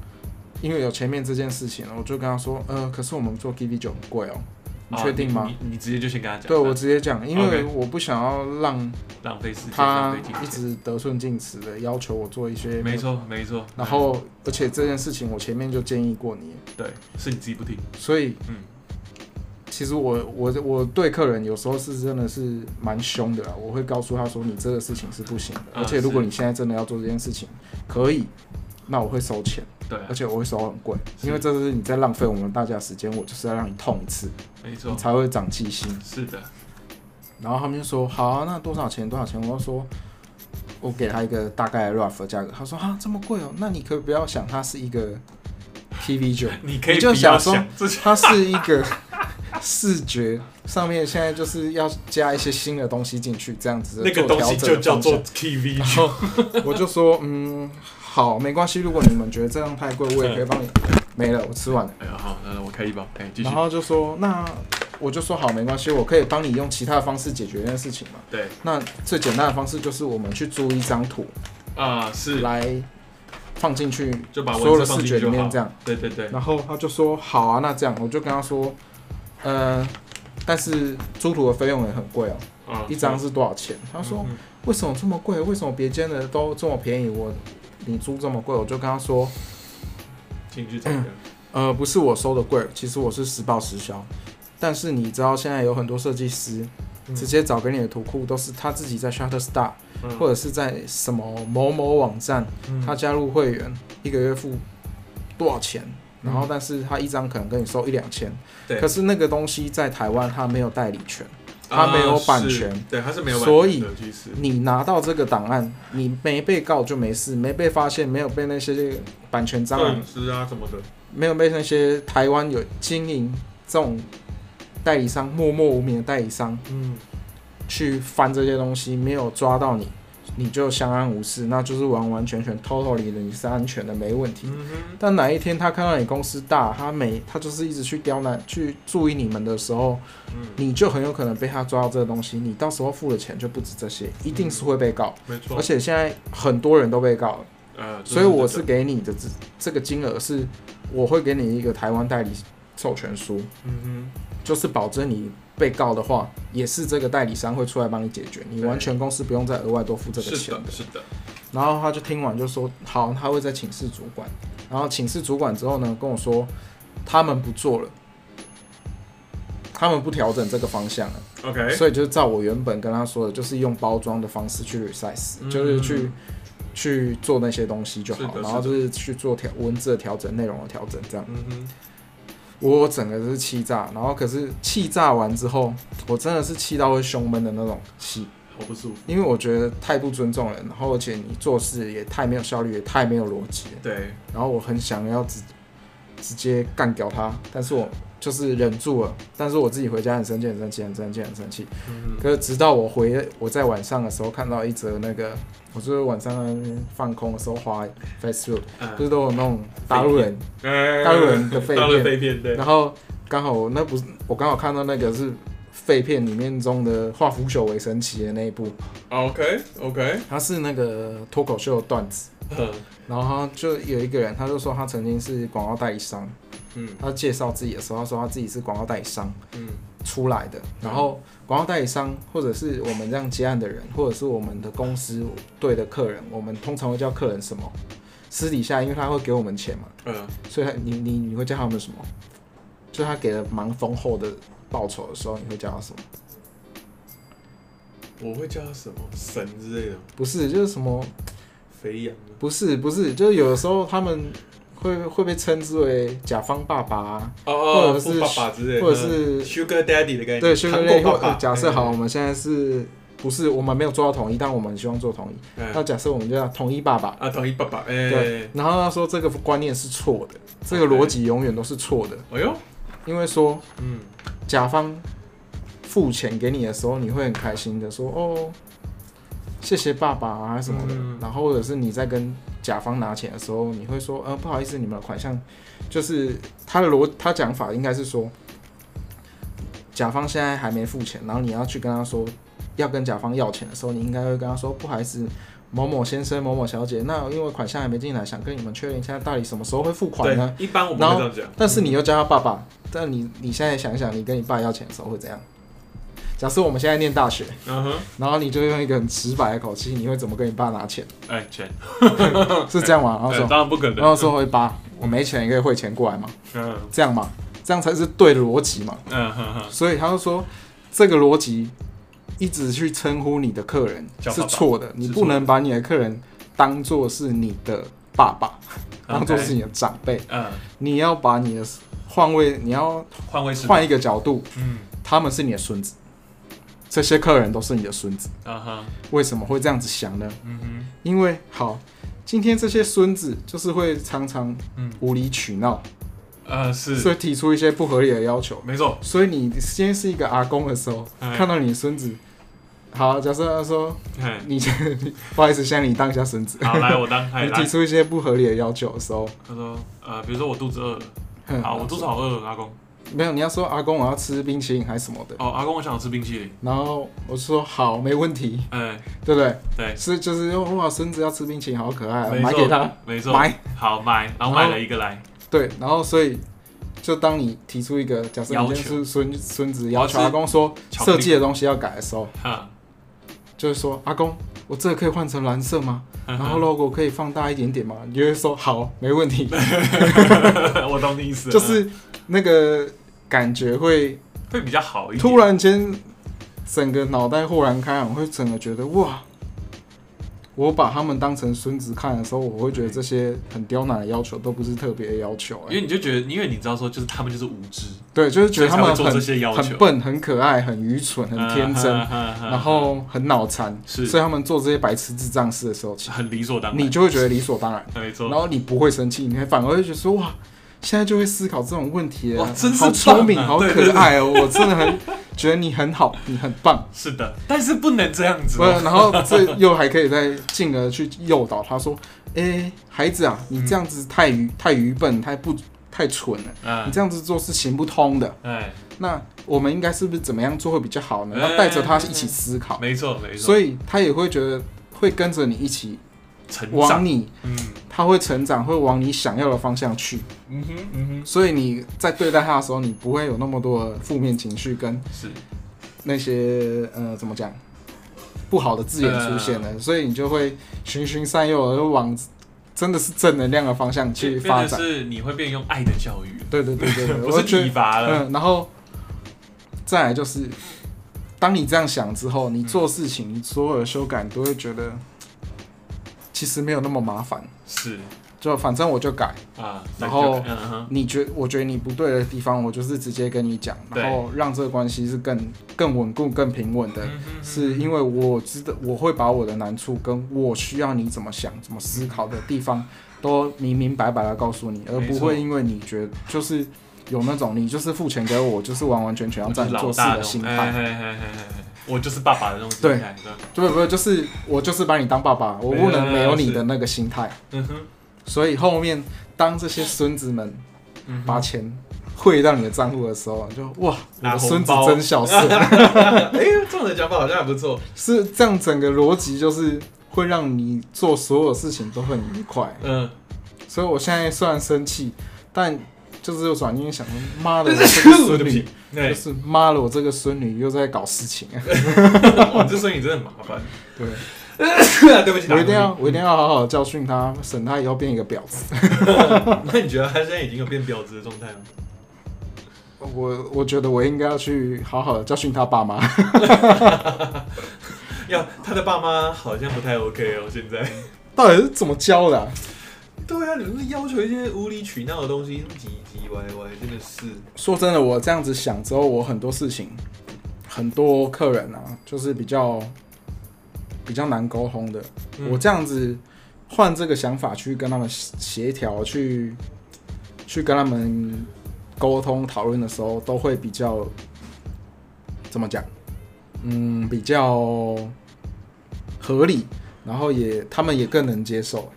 因为有前面这件事情了，我就跟他说，呃，可是我们做 KV 九很贵哦。你确定吗？你你直接就先跟他讲。对，我直接讲，因为我不想要让浪费时间，他一直得寸进尺的要求我做一些。没错，没错。然后，而且这件事情我前面就建议过你。对，是你自己不听。所以，嗯，其实我我我对客人有时候是真的是蛮凶的啦。我会告诉他说，你这个事情是不行的，而且如果你现在真的要做这件事情，可以，那我会收钱。对，而且我会收很贵，因为这是你在浪费我们大家时间，我就是要让你痛一次，没错，才会长记性。是的。然后他们就说：“好，那多少钱？多少钱？”我说：“我给他一个大概 rough 的价格。”他说：“啊，这么贵哦？那你可不要想它是一个 TV 九，你可以就想说它是一个视觉上面现在就是要加一些新的东西进去，这样子 那个东西就叫做 TV 九。我就说：“嗯。”好，没关系。如果你们觉得这样太贵，我也可以帮你。没了，我吃完了。哎呀，好，那我开一包。哎，继续。然后就说，那我就说好，没关系，我可以帮你用其他的方式解决这件事情嘛。对。那最简单的方式就是我们去租一张图啊，是来放进去，就把所有的视觉里面这样。对对对。然后他就说好啊，那这样我就跟他说，呃，但是租图的费用也很贵哦，一张是多少钱？他说为什么这么贵？为什么别间的都这么便宜？我。你租这么贵，我就跟他说。呃，不是我收的贵，其实我是实报实销。但是你知道，现在有很多设计师直接找给你的图库，都是他自己在 Shutterstock，或者是在什么某某网站，他加入会员，一个月付多少钱，然后但是他一张可能跟你收一两千。可是那个东西在台湾他没有代理权。他没有版权，对，他是没有版权，所以你拿到这个档案，你没被告就没事，没被发现，没有被那些版权蟑螂师啊什么的，没有被那些台湾有经营这种代理商默默无名的代理商，嗯，去翻这些东西，没有抓到你，你就相安无事，那就是完完全全 totally 的你是安全的，没问题。但哪一天他看到你公司大，他每他就是一直去刁难、去注意你们的时候，你就很有可能被他抓到这个东西，你到时候付的钱就不止这些，一定是会被告。没错。而且现在很多人都被告了。呃，所以我是给你的这这个金额是，我会给你一个台湾代理授权书，嗯哼，就是保证你被告的话，也是这个代理商会出来帮你解决，你完全公司不用再额外多付这个钱的，是的。然后他就听完就说好，他会再请示主管，然后请示主管之后呢，跟我说他们不做了，他们不调整这个方向了，OK，所以就照我原本跟他说的，就是用包装的方式去 resize，就是去。去做那些东西就好，然后就是去做调文字的调整、内容的调整，这样。我整个是气炸，然后可是气炸完之后，我真的是气到会胸闷的那种气，好不舒服。因为我觉得太不尊重人，然后而且你做事也太没有效率，也太没有逻辑。对。然后我很想要直直接干掉他，但是我。就是忍住了，但是我自己回家很生气，很生气，很生气，很生气。嗯。可是直到我回我在晚上的时候看到一则那个，我就是晚上放空的时候滑 Facebook，不是都有那种大陆人，大陆人的废片，然后刚好我那不是我刚好看到那个是废片里面中的化腐朽为神奇的那一部。OK OK。他是那个脱口秀的段子。嗯。然后就有一个人，他就说他曾经是广告代理商。嗯，他介绍自己的时候，他说他自己是广告代理商，嗯，出来的。然后广告代理商，或者是我们这样接案的人，或者是我们的公司对的客人，我们通常会叫客人什么？私底下，因为他会给我们钱嘛，嗯，所以他你你你会叫他们什么？就他给了蛮丰厚的报酬的时候，你会叫他什么？我会叫他什么神之类的？不是，就是什么肥羊？不是，不是，就是有的时候他们。会会被称之为甲方爸爸，或者是爸爸之类，或者是 Sugar Daddy 的概念。对，Sugar Daddy。假设好，我们现在是不是我们没有做到统一，但我们希望做统一。那假设我们叫统一爸爸啊，统一爸爸。对。然后他说这个观念是错的，这个逻辑永远都是错的。哎呦，因为说，嗯，甲方付钱给你的时候，你会很开心的说，哦，谢谢爸爸啊什么的。然后或者是你在跟甲方拿钱的时候，你会说，呃，不好意思，你们的款项，就是他的逻，他讲法应该是说，甲方现在还没付钱，然后你要去跟他说，要跟甲方要钱的时候，你应该会跟他说，不好意思，某某先生、某某小姐，那因为款项还没进来，想跟你们确认一下，到底什么时候会付款呢？一般我们会这样讲，但是你又叫他爸爸，但你你现在想想，你跟你爸要钱的时候会怎样？假设我们现在念大学，嗯哼，然后你就用一个很直白的口气，你会怎么跟你爸拿钱？哎，钱 是这样吗？然后说当然不可能。然后说会爸，我没钱，你可以汇钱过来吗？嗯，这样嘛，这样才是对的逻辑嘛。嗯哼哼。所以他就说，这个逻辑一直去称呼你的客人是错的，你不能把你的客人当做是你的爸爸，当做是你的长辈。嗯，你要把你的换位，你要换位换一个角度，嗯，他们是你的孙子。这些客人都是你的孙子，啊哈？为什么会这样子想呢？嗯哼，因为好，今天这些孙子就是会常常无理取闹，呃，是，所以提出一些不合理的要求，没错。所以你先是一个阿公的时候，看到你孙子，好，假设他说，你 不好意思，现在你当一下孙子，好，来我当，你提出一些不合理的要求的时候，他说，呃，比如说我肚子饿了，好，我肚子好饿，阿公。没有，你要说阿公我要吃冰淇淋还是什么的？哦，阿公我想吃冰淇淋。然后我说好，没问题。哎，对不对？对，是就是哇，孙子要吃冰淇淋，好可爱，买给他，没错，买，好买，然后买了一个来。对，然后所以就当你提出一个假设，你是孙孙子要求阿公说设计的东西要改的时候，哈，就是说阿公，我这个可以换成蓝色吗？然后 logo 可以放大一点点吗？你就会说好，没问题。我懂你意思，就是那个。感觉会会比较好一点。突然间，整个脑袋豁然开朗，会整个觉得哇！我把他们当成孙子看的时候，我会觉得这些很刁难的要求都不是特别的要求。因为你就觉得，因为你知道说，就是他们就是无知，对，就是觉得他们很很笨、很可爱、很愚蠢、很天真，然后很脑残，是，所以他们做这些白痴智障事的时候，很理所当然，你就会觉得理所当然，没错。然后你不会生气，你还反而会觉得说哇！现在就会思考这种问题了，好聪明，好可爱哦！我真的很觉得你很好，你很棒。是的，但是不能这样子。然后这又还可以再进而去诱导他说：“哎，孩子啊，你这样子太愚太愚笨，太不太蠢了。你这样子做是行不通的。哎，那我们应该是不是怎么样做会比较好呢？要带着他一起思考。没错，没错。所以他也会觉得会跟着你一起。”往你，嗯，他会成长，会往你想要的方向去，嗯哼，嗯哼，所以你在对待他的时候，你不会有那么多负面情绪跟是。那些呃怎么讲不好的字眼出现了，所以你就会循循善诱，而往真的是正能量的方向去发展。是你会变用爱的教育，对对对对对，不是体罚了。嗯，然后再来就是，当你这样想之后，你做事情，你所有的修改你都会觉得。其实没有那么麻烦，是，就反正我就改。啊，然后你觉我觉得你不对的地方，我就是直接跟你讲，然后让这个关系是更更稳固、更平稳的，是因为我知道我会把我的难处跟我需要你怎么想、怎么思考的地方都明明白白的告诉你，而不会因为你觉得就是有那种你就是付钱给我，就是完完全全要你做事的心态。我就是爸爸的那种心态，对，不不，就是我就是把你当爸爸，我不能没有你的那个心态。嗯哼，所以后面当这些孙子们把钱汇到你的账户的时候，就哇，我的孙子真孝顺。哎，这样的讲法好像还不错。是这样，整个逻辑就是会让你做所有事情都很愉快。嗯，所以我现在虽然生气，但。就是转念想，妈的，我这个 孙女，就是妈的，我这个孙女又在搞事情。哇，这孙女真的很麻烦。对，对不起，我一定要，我一定要好好教训他，省他以后变一个婊子。那你觉得他现在已经有变婊子的状态吗？我我觉得我应该要去好好的教训他爸妈。要他的爸妈好像不太 OK 哦，现在到底是怎么教的？对啊，你们是要求一些无理取闹的东西，唧唧歪歪，真的是。说真的，我这样子想之后，我很多事情，很多客人啊，就是比较比较难沟通的。我这样子换这个想法去跟他们协调，去去跟他们沟通讨论的时候，都会比较怎么讲？嗯，比较合理，然后也他们也更能接受。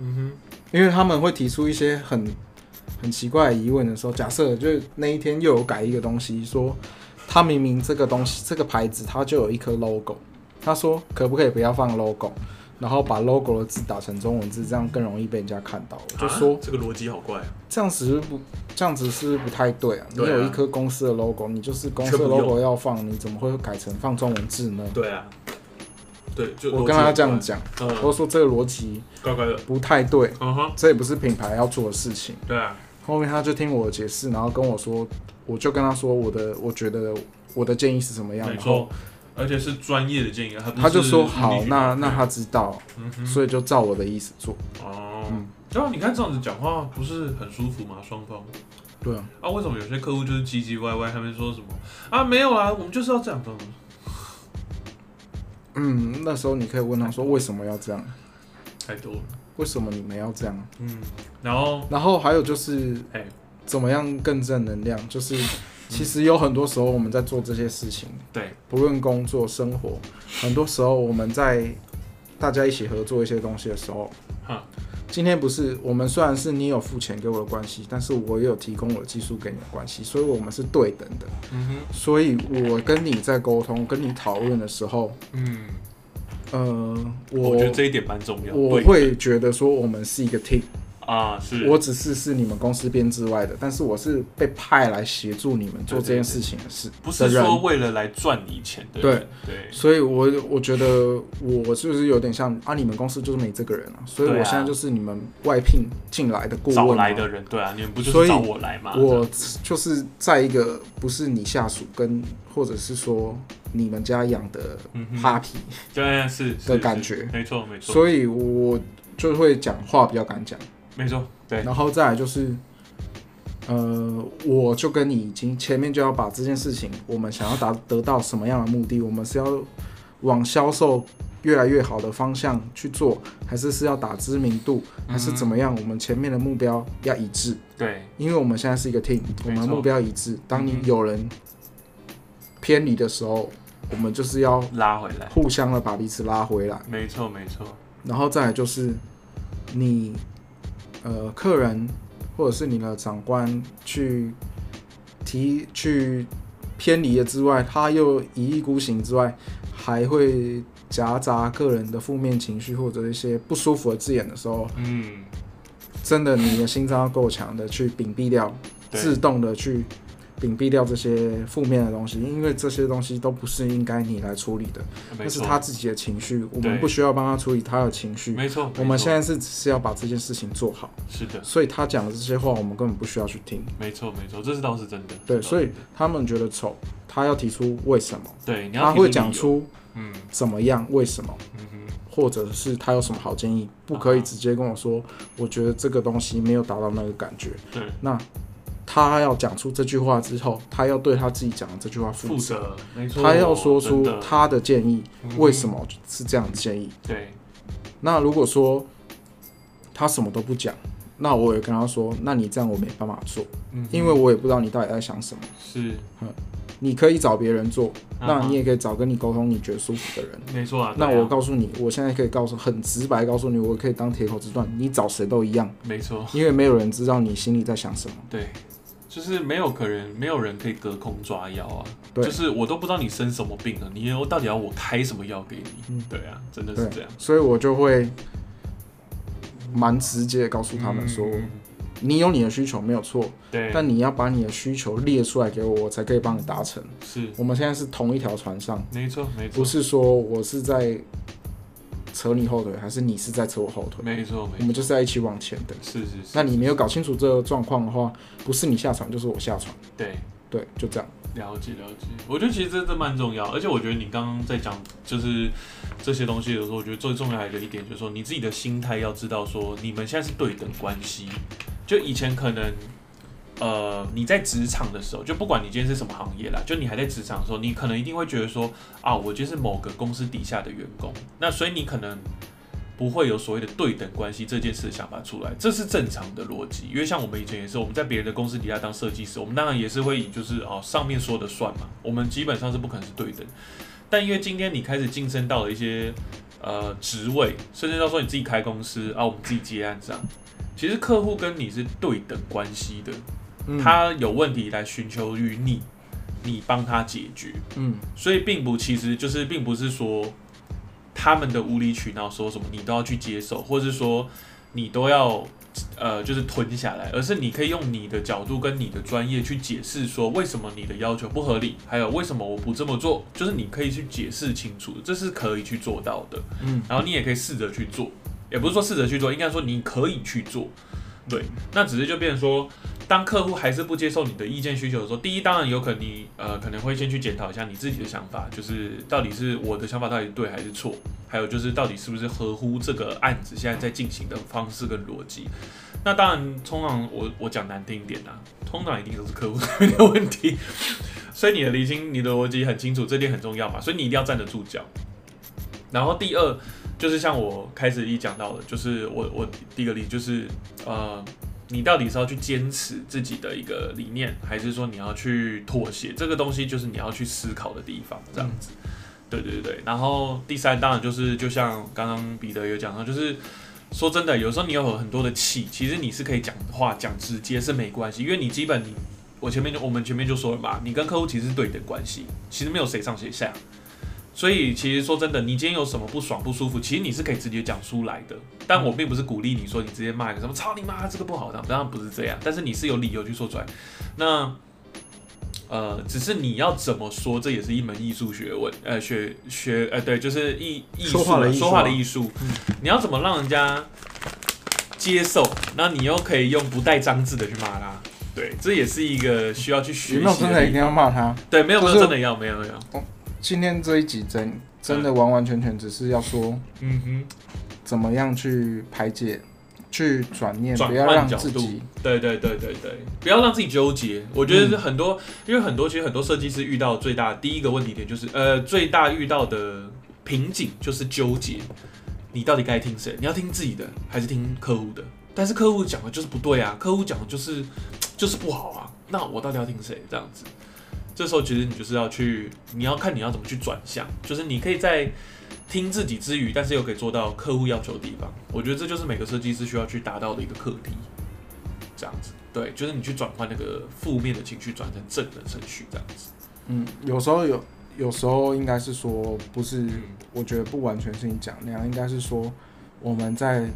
嗯哼。因为他们会提出一些很很奇怪的疑问的时候，假设就是那一天又有改一个东西，说他明明这个东西这个牌子它就有一颗 logo，他说可不可以不要放 logo，然后把 logo 的字打成中文字，这样更容易被人家看到。就说这个逻辑好怪啊，这样子不这样子是不太对啊。你有一颗公司的 logo，你就是公司的 logo 要放，你怎么会改成放中文字呢？对啊。对，我跟他这样讲，我说这个逻辑怪怪的，不太对，这也不是品牌要做的事情。对啊，后面他就听我的解释，然后跟我说，我就跟他说我的，我觉得我的建议是什么样，然后而且是专业的建议，他他就说好，那那他知道，所以就照我的意思做。哦，对啊，你看这样子讲话不是很舒服吗？双方。对啊，啊，为什么有些客户就是唧唧歪歪，他们说什么啊？没有啊，我们就是要这样子。嗯，那时候你可以问他说为什么要这样？太多了。为什么你们要这样？嗯，然后，然后还有就是，哎，怎么样更正能量？就是其实有很多时候我们在做这些事情，对，不论工作生活，很多时候我们在大家一起合作一些东西的时候，哈。今天不是我们，虽然是你有付钱给我的关系，但是我也有提供我的技术给你的关系，所以我们是对等的。嗯哼，所以我跟你在沟通、跟你讨论的时候，嗯，呃，我觉得这一点蛮重要。我会觉得说，我们是一个 team。啊，是。我只是是你们公司编制外的，但是我是被派来协助你们做这件事情的事，不是说为了来赚你钱的。对对，所以我我觉得我就是有点像啊，你们公司就是没这个人啊，所以我现在就是你们外聘进来的顾问来的人，对啊，你们不就是找我来吗？我就是在一个不是你下属跟或者是说你们家养的 Happy 对是的感觉，没错没错，所以我就会讲话比较敢讲。没错，对，然后再来就是，呃，我就跟你已经前面就要把这件事情，我们想要达得到什么样的目的，我们是要往销售越来越好的方向去做，还是是要打知名度，还是怎么样？我们前面的目标要一致。对，因为我们现在是一个 team，我们目标一致。当你有人偏离的时候，我们就是要拉回来，互相的把彼此拉回来。没错，没错。然后再来就是你呃客人或者是你的长官去提去偏离了之外，他又一意孤行之外，还会夹杂个人的负面情绪或者一些不舒服的字眼的时候，嗯，真的你的心脏要够强的去屏蔽掉，自动的去。屏蔽掉这些负面的东西，因为这些东西都不是应该你来处理的，那是他自己的情绪，我们不需要帮他处理他的情绪。没错，我们现在是只是要把这件事情做好。是的，所以他讲的这些话，我们根本不需要去听。没错，没错，这是倒是真的。对，所以他们觉得丑，他要提出为什么？对，他会讲出嗯怎么样，为什么？嗯哼，或者是他有什么好建议，不可以直接跟我说，我觉得这个东西没有达到那个感觉。对，那。他要讲出这句话之后，他要对他自己讲的这句话负责，没错。他要说出他的建议，为什么是这样的建议？对。那如果说他什么都不讲，那我也跟他说，那你这样我没办法做，嗯因为我也不知道你到底在想什么。是，嗯，你可以找别人做，那你也可以找跟你沟通你觉得舒服的人。没错啊。那我告诉你，我现在可以告诉很直白告诉你，我可以当铁口直断，你找谁都一样。没错。因为没有人知道你心里在想什么。对。就是没有可能，没有人可以隔空抓药啊！对就是我都不知道你生什么病了，你又到底要我开什么药给你？嗯，对啊，真的是这样。所以我就会蛮直接告诉他们说，你有你的需求没有错，对，但你要把你的需求列出来给我，我才可以帮你达成。是我们现在是同一条船上，没错，没错，不是说我是在。扯你后腿，还是你是在扯我后腿？没错，我们就是在一起往前的。是是是。那你没有搞清楚这个状况的话，不是你下床，就是我下床。对对，就这样。了解了解。我觉得其实这这蛮重要，而且我觉得你刚刚在讲就是这些东西的时候，我觉得最重要的一点就是说，你自己的心态要知道说，你们现在是对等关系。就以前可能。呃，你在职场的时候，就不管你今天是什么行业啦，就你还在职场的时候，你可能一定会觉得说，啊，我就是某个公司底下的员工，那所以你可能不会有所谓的对等关系这件事的想法出来，这是正常的逻辑。因为像我们以前也是，我们在别人的公司底下当设计师，我们当然也是会以就是哦上面说的算嘛，我们基本上是不可能是对等。但因为今天你开始晋升到了一些呃职位，甚至到说你自己开公司啊，我们自己接案这样，其实客户跟你是对等关系的。他有问题来寻求于你，你帮他解决。嗯，所以并不其实就是并不是说他们的无理取闹说什么你都要去接受，或者是说你都要呃就是吞下来，而是你可以用你的角度跟你的专业去解释说为什么你的要求不合理，还有为什么我不这么做，就是你可以去解释清楚，这是可以去做到的。嗯，然后你也可以试着去做，也不是说试着去做，应该说你可以去做。对，那只是就变成说。当客户还是不接受你的意见需求的时候，第一当然有可能你呃可能会先去检讨一下你自己的想法，就是到底是我的想法到底对还是错，还有就是到底是不是合乎这个案子现在在进行的方式跟逻辑。那当然，通常我我讲难听一点啊，通常一定都是客户那边的问题。所以你的理清、你的逻辑很清楚，这点很重要嘛，所以你一定要站得住脚。然后第二就是像我开始一讲到的，就是我我第一个例就是呃。你到底是要去坚持自己的一个理念，还是说你要去妥协？这个东西就是你要去思考的地方，这样子。对对对然后第三，当然就是就像刚刚彼得有讲到，就是说真的，有时候你有很多的气，其实你是可以讲话讲直接是没关系，因为你基本你我前面就我们前面就说了嘛，你跟客户其实是对等关系，其实没有谁上谁下。所以其实说真的，你今天有什么不爽不舒服，其实你是可以直接讲出来的。但我并不是鼓励你说你直接骂一个什么“操你妈”这个不好的，当然不是这样。但是你是有理由去说出来。那呃，只是你要怎么说，这也是一门艺术学问。呃，学学呃，对，就是艺艺术说话的艺术。你要怎么让人家接受？那你又可以用不带脏字的去骂他。对，这也是一个需要去学习。没有真的一定要骂他。对，没有没有真的要，没有没有。今天这一集真真的完完全全只是要说，嗯哼，怎么样去排解，去转念，不要让自己，对对对对对，不要让自己纠结。我觉得是很多，因为很多其实很多设计师遇到最大第一个问题点就是，呃，最大遇到的瓶颈就是纠结，你到底该听谁？你要听自己的还是听客户的？但是客户讲的就是不对啊，客户讲的就是就是不好啊，那我到底要听谁？这样子。这时候其实你就是要去，你要看你要怎么去转向，就是你可以在听自己之余，但是又可以做到客户要求的地方。我觉得这就是每个设计师需要去达到的一个课题。这样子，对，就是你去转换那个负面的情绪，转成正的程序，这样子。嗯，有时候有，有时候应该是说，不是，我觉得不完全是你讲那样，应该是说，我们在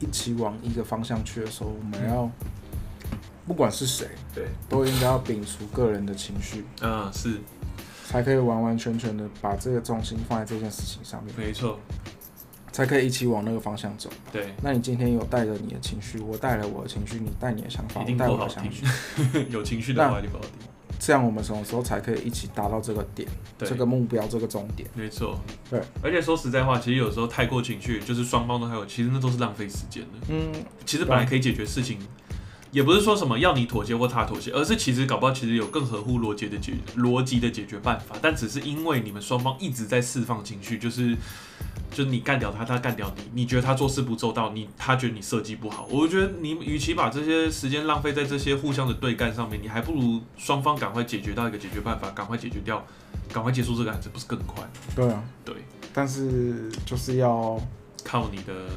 一起往一个方向去的时候，我们要。不管是谁，对，都应该要摒除个人的情绪，嗯，是，才可以完完全全的把这个重心放在这件事情上面，没错，才可以一起往那个方向走。对，那你今天有带着你的情绪，我带了我的情绪，你带你的想法，一定带我的想法，有情绪的话就不好听。这样我们什么时候才可以一起达到这个点，这个目标，这个终点？没错，对。而且说实在话，其实有时候太过情绪，就是双方都还有，其实那都是浪费时间的。嗯，其实本来可以解决事情。也不是说什么要你妥协或他妥协，而是其实搞不好其实有更合乎逻辑的解逻辑的解决办法，但只是因为你们双方一直在释放情绪，就是就是你干掉他，他干掉你，你觉得他做事不周到，你他觉得你设计不好，我觉得你与其把这些时间浪费在这些互相的对干上面，你还不如双方赶快解决到一个解决办法，赶快解决掉，赶快结束这个案子，不是更快？对啊，对，但是就是要靠你的。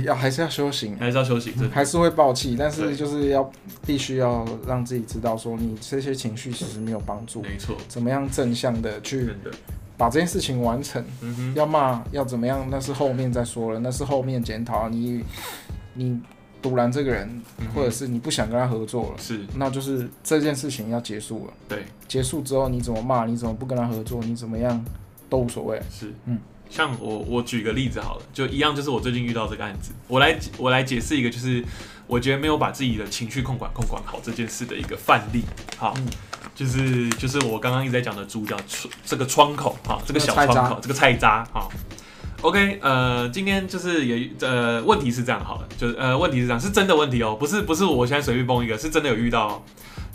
要还是要修行，还是要修行，还是会爆气，但是就是要必须要让自己知道，说你这些情绪其实没有帮助，没错，怎么样正向的去把这件事情完成，要骂要怎么样，那是后面再说了，那是后面检讨。你你堵拦这个人，或者是你不想跟他合作了，是，那就是这件事情要结束了。对，结束之后你怎么骂，你怎么不跟他合作，你怎么样都无所谓。是，嗯。像我我举个例子好了，就一样，就是我最近遇到这个案子，我来我来解释一个，就是我觉得没有把自己的情绪控管控管好这件事的一个范例，好，就是就是我刚刚一直在讲的主角窗这个窗口哈，这个小窗口这个菜渣哈，OK，呃，今天就是也呃问题是这样好了，就是呃问题是这样，是真的问题哦，不是不是我现在随便崩一个，是真的有遇到。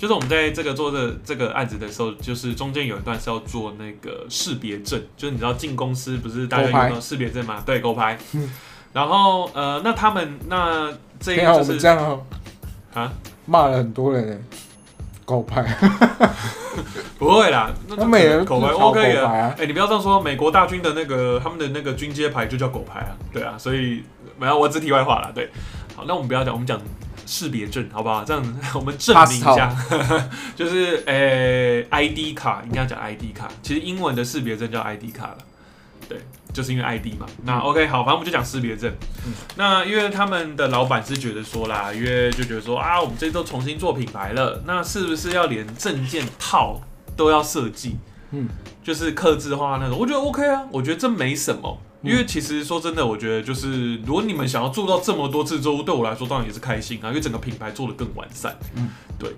就是我们在这个做的这个案子的时候，就是中间有一段是要做那个识别证，就是你知道进公司不是大家用识别证吗？对，狗牌。然后呃，那他们那这个就是这样啊，骂了很多人，狗牌。不会啦，那美人狗牌 OK 啊。哎，你不要这样说，美国大军的那个他们的那个军阶牌就叫狗牌啊，对啊，所以没有我只题外话了，对。好，那我们不要讲，我们讲。识别证，好不好？这样 我们证明一下，就是呃，ID 卡应该讲 ID 卡，其实英文的识别证叫 ID 卡了，对，就是因为 ID 嘛。那 OK，好，反正我们就讲识别证。那因为他们的老板是觉得说啦，因为就觉得说啊，我们这都重新做品牌了，那是不是要连证件套都要设计？嗯，就是刻字化那种，我觉得 OK 啊，我觉得这没什么。因为其实说真的，我觉得就是如果你们想要做到这么多制作物，对我来说当然也是开心啊，因为整个品牌做的更完善。嗯，对。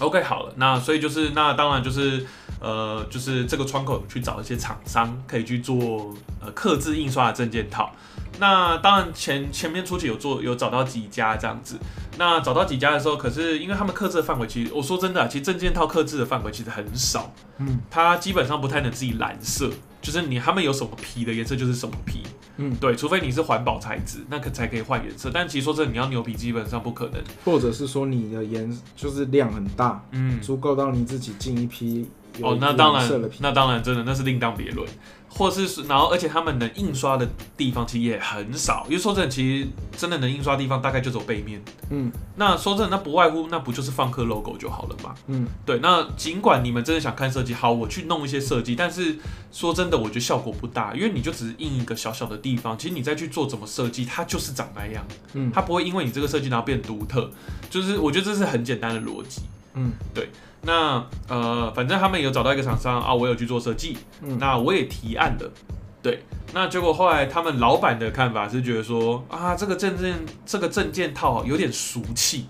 OK，好了，那所以就是那当然就是呃，就是这个窗口去找一些厂商可以去做呃刻字印刷的证件套。那当然前前面初期有做有找到几家这样子。那找到几家的时候，可是因为他们刻字的范围，其实我说真的，其实证件套刻字的范围其实很少。嗯，它基本上不太能自己染色。就是你他们有什么皮的颜色就是什么皮，嗯，对，除非你是环保材质，那可才可以换颜色。但其实说真的，你要牛皮基本上不可能，或者是说你的颜就是量很大，嗯，足够到你自己进一批。哦，那当然，那当然真的那是另当别论。或是然后，而且他们能印刷的地方其实也很少，因为说真的，其实真的能印刷地方大概就走背面。嗯，那说真的，那不外乎那不就是放颗 logo 就好了嘛。嗯，对。那尽管你们真的想看设计，好，我去弄一些设计，但是说真的，我觉得效果不大，因为你就只是印一个小小的地方，其实你再去做怎么设计，它就是长那样。嗯，它不会因为你这个设计然后变独特，就是我觉得这是很简单的逻辑。嗯，对。那呃，反正他们有找到一个厂商啊，我有去做设计，那我也提案的，对，那结果后来他们老板的看法是觉得说啊，这个证件这个证件套有点俗气，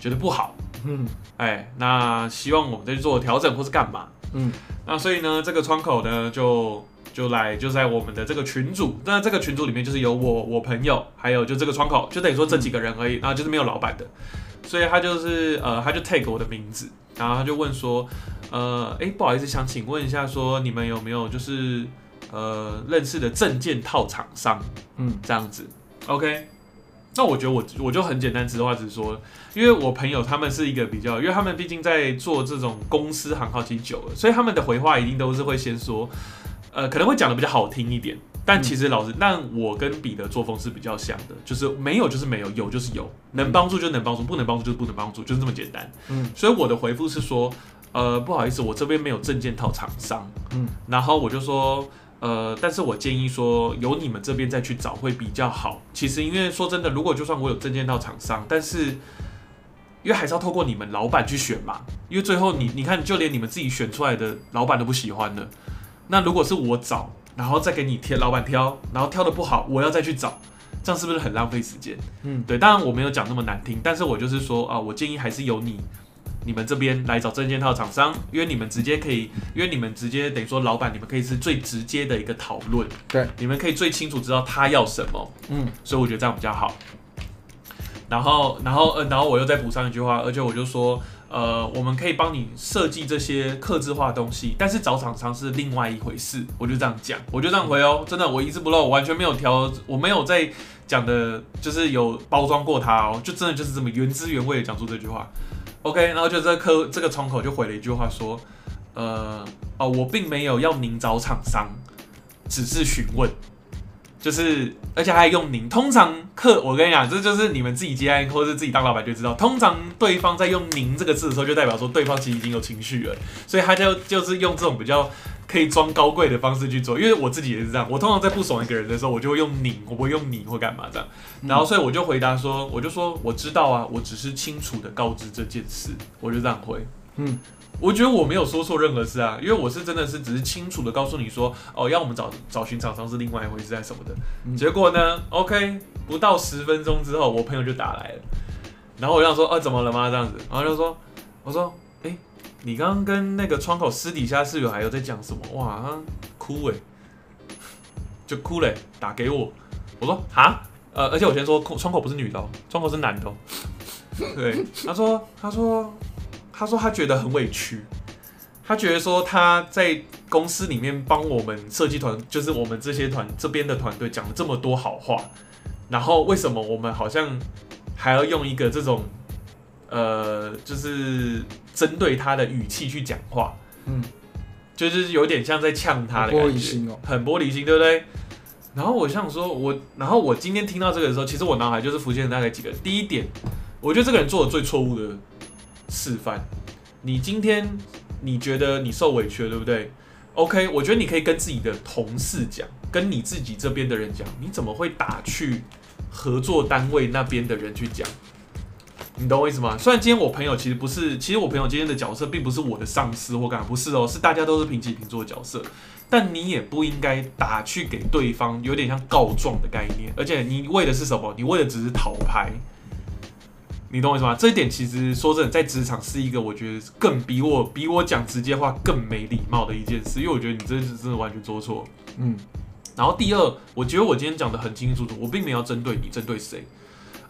觉得不好，嗯，哎，那希望我们再去做调整或是干嘛，嗯，那所以呢，这个窗口呢就就来就在我们的这个群组，那这个群组里面就是有我我朋友，还有就这个窗口，就等于说这几个人而已，然后就是没有老板的，所以他就是呃，他就 take 我的名字。然后他就问说，呃，哎，不好意思，想请问一下，说你们有没有就是呃认识的证件套厂商？嗯，这样子，OK。那我觉得我我就很简单，直话直说，因为我朋友他们是一个比较，因为他们毕竟在做这种公司行号其实久了，所以他们的回话一定都是会先说，呃，可能会讲的比较好听一点。但其实老师，但我跟彼得作风是比较像的，就是没有就是没有，有就是有，能帮助就能帮助，不能帮助就是不能帮助，就是这么简单。嗯，所以我的回复是说，呃，不好意思，我这边没有证件套厂商。嗯，然后我就说。呃，但是我建议说，由你们这边再去找会比较好。其实，因为说真的，如果就算我有证件套厂商，但是因为还是要透过你们老板去选嘛。因为最后你你看，就连你们自己选出来的老板都不喜欢的。那如果是我找，然后再给你挑老板挑，然后挑的不好，我要再去找，这样是不是很浪费时间？嗯，对。当然我没有讲那么难听，但是我就是说啊，我建议还是由你。你们这边来找证件套厂商，因为你们直接可以，因为你们直接等于说老板，你们可以是最直接的一个讨论，对，你们可以最清楚知道他要什么，嗯，所以我觉得这样比较好。然后，然后，呃，然后我又再补上一句话，而且我就说，呃，我们可以帮你设计这些刻字化东西，但是找厂商是另外一回事。我就这样讲，我就这样回哦，真的，我一字不漏，完全没有调，我没有在讲的，就是有包装过它哦，就真的就是这么原汁原味的讲出这句话。OK，然后就这客这个窗口就回了一句话说，呃，哦，我并没有要您找厂商，只是询问，就是，而且还用您。通常客，我跟你讲，这就是你们自己接案或者是自己当老板就知道，通常对方在用您这个字的时候，就代表说对方其实已经有情绪了，所以他就就是用这种比较可以装高贵的方式去做。因为我自己也是这样，我通常在不爽一个人的时候，我就会用您，我不会用你或干嘛这样。然后所以我就回答说，我就说我知道啊，我只是清楚的告知这件事，我就这样回。嗯，我觉得我没有说错任何事啊，因为我是真的是只是清楚的告诉你说，哦，要我们找找寻厂商是另外一回事，还是什么的。结果呢，OK，不到十分钟之后，我朋友就打来了，然后我想说，啊，怎么了吗？这样子，然后就说，我说，哎，你刚刚跟那个窗口私底下室友还有在讲什么？哇，哭哎，就哭嘞，打给我，我说，哈。呃，而且我先说，窗口不是女的，窗口是男的。对，他说，他说，他说他觉得很委屈，他觉得说他在公司里面帮我们设计团，就是我们这些团这边的团队讲了这么多好话，然后为什么我们好像还要用一个这种呃，就是针对他的语气去讲话？嗯，就是有点像在呛他的感觉，很玻璃心，对不对？然后我想说，我然后我今天听到这个的时候，其实我脑海就是浮现大概几个。第一点，我觉得这个人做的最错误的示范。你今天你觉得你受委屈了，对不对？OK，我觉得你可以跟自己的同事讲，跟你自己这边的人讲，你怎么会打去合作单位那边的人去讲？你懂我意思吗？虽然今天我朋友其实不是，其实我朋友今天的角色并不是我的上司或干嘛，不是哦，是大家都是平起平坐的角色。但你也不应该打去给对方，有点像告状的概念。而且你为的是什么？你为的只是讨牌。你懂我意思吗？这一点其实说真的，在职场是一个我觉得更比我比我讲直接话更没礼貌的一件事。因为我觉得你这是真的完全做错。嗯。然后第二，我觉得我今天讲的很清楚，我并没有针对你，针对谁。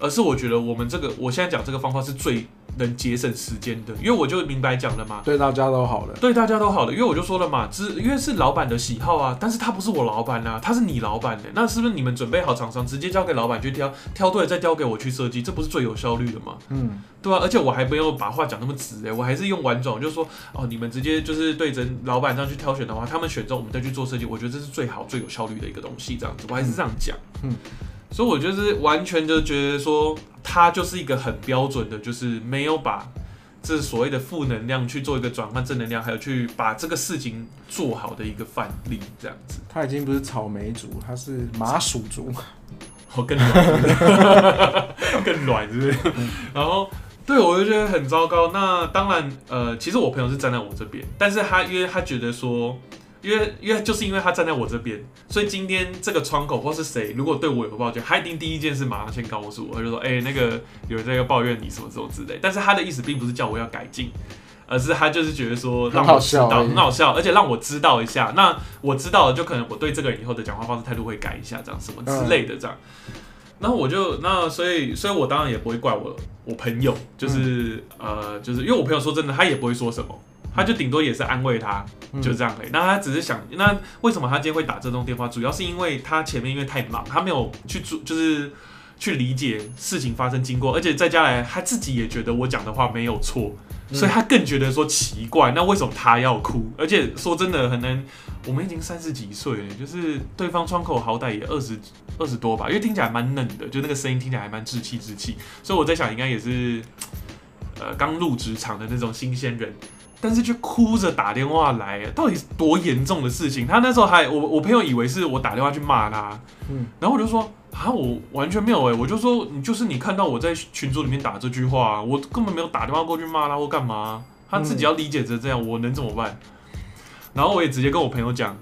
而是我觉得我们这个，我现在讲这个方法是最能节省时间的，因为我就明白讲了嘛，对大家都好了，对大家都好了，因为我就说了嘛，只因为是老板的喜好啊，但是他不是我老板啊，他是你老板的，那是不是你们准备好厂商，直接交给老板去挑，挑对了再交给我去设计，这不是最有效率的吗？嗯，对啊，而且我还没有把话讲那么直哎，我还是用婉转，就说哦，你们直接就是对着老板这样去挑选的话，他们选中我们再去做设计，我觉得这是最好最有效率的一个东西，这样子，我还是这样讲，嗯。所以，我就是完全就觉得说，他就是一个很标准的，就是没有把这所谓的负能量去做一个转换正能量，还有去把这个事情做好的一个范例，这样子。他已经不是草莓族，他是麻薯族，我更软，更软，是不是？然后，对我就觉得很糟糕。那当然，呃，其实我朋友是站在我这边，但是他因为他觉得说。因为，因为就是因为他站在我这边，所以今天这个窗口或是谁，如果对我有抱歉，他一定第一件事马上先告诉我，他就说，哎，那个有人在要抱怨你什么什么之类。但是他的意思并不是叫我要改进，而是他就是觉得说让我知道很好笑，而且让我知道一下。那我知道了，就可能我对这个人以后的讲话方式态度会改一下，这样什么之类的这样。然后我就那所以，所以我当然也不会怪我我朋友，就是呃，就是因为我朋友说真的，他也不会说什么。他就顶多也是安慰他，就这样已。那他只是想，那为什么他今天会打这通电话？主要是因为他前面因为太忙，他没有去做，就是去理解事情发生经过，而且再加来他自己也觉得我讲的话没有错，所以他更觉得说奇怪，那为什么他要哭？而且说真的，可能，我们已经三十几岁了，就是对方窗口好歹也二十二十多吧，因为听起来蛮嫩的，就那个声音听起来还蛮稚气稚气，所以我在想应该也是呃刚入职场的那种新鲜人。但是却哭着打电话来，到底多严重的事情？他那时候还我我朋友以为是我打电话去骂他，嗯，然后我就说啊，我完全没有哎，我就说你就是你看到我在群组里面打这句话，我根本没有打电话过去骂他或干嘛，他自己要理解成这样，我能怎么办？然后我也直接跟我朋友讲，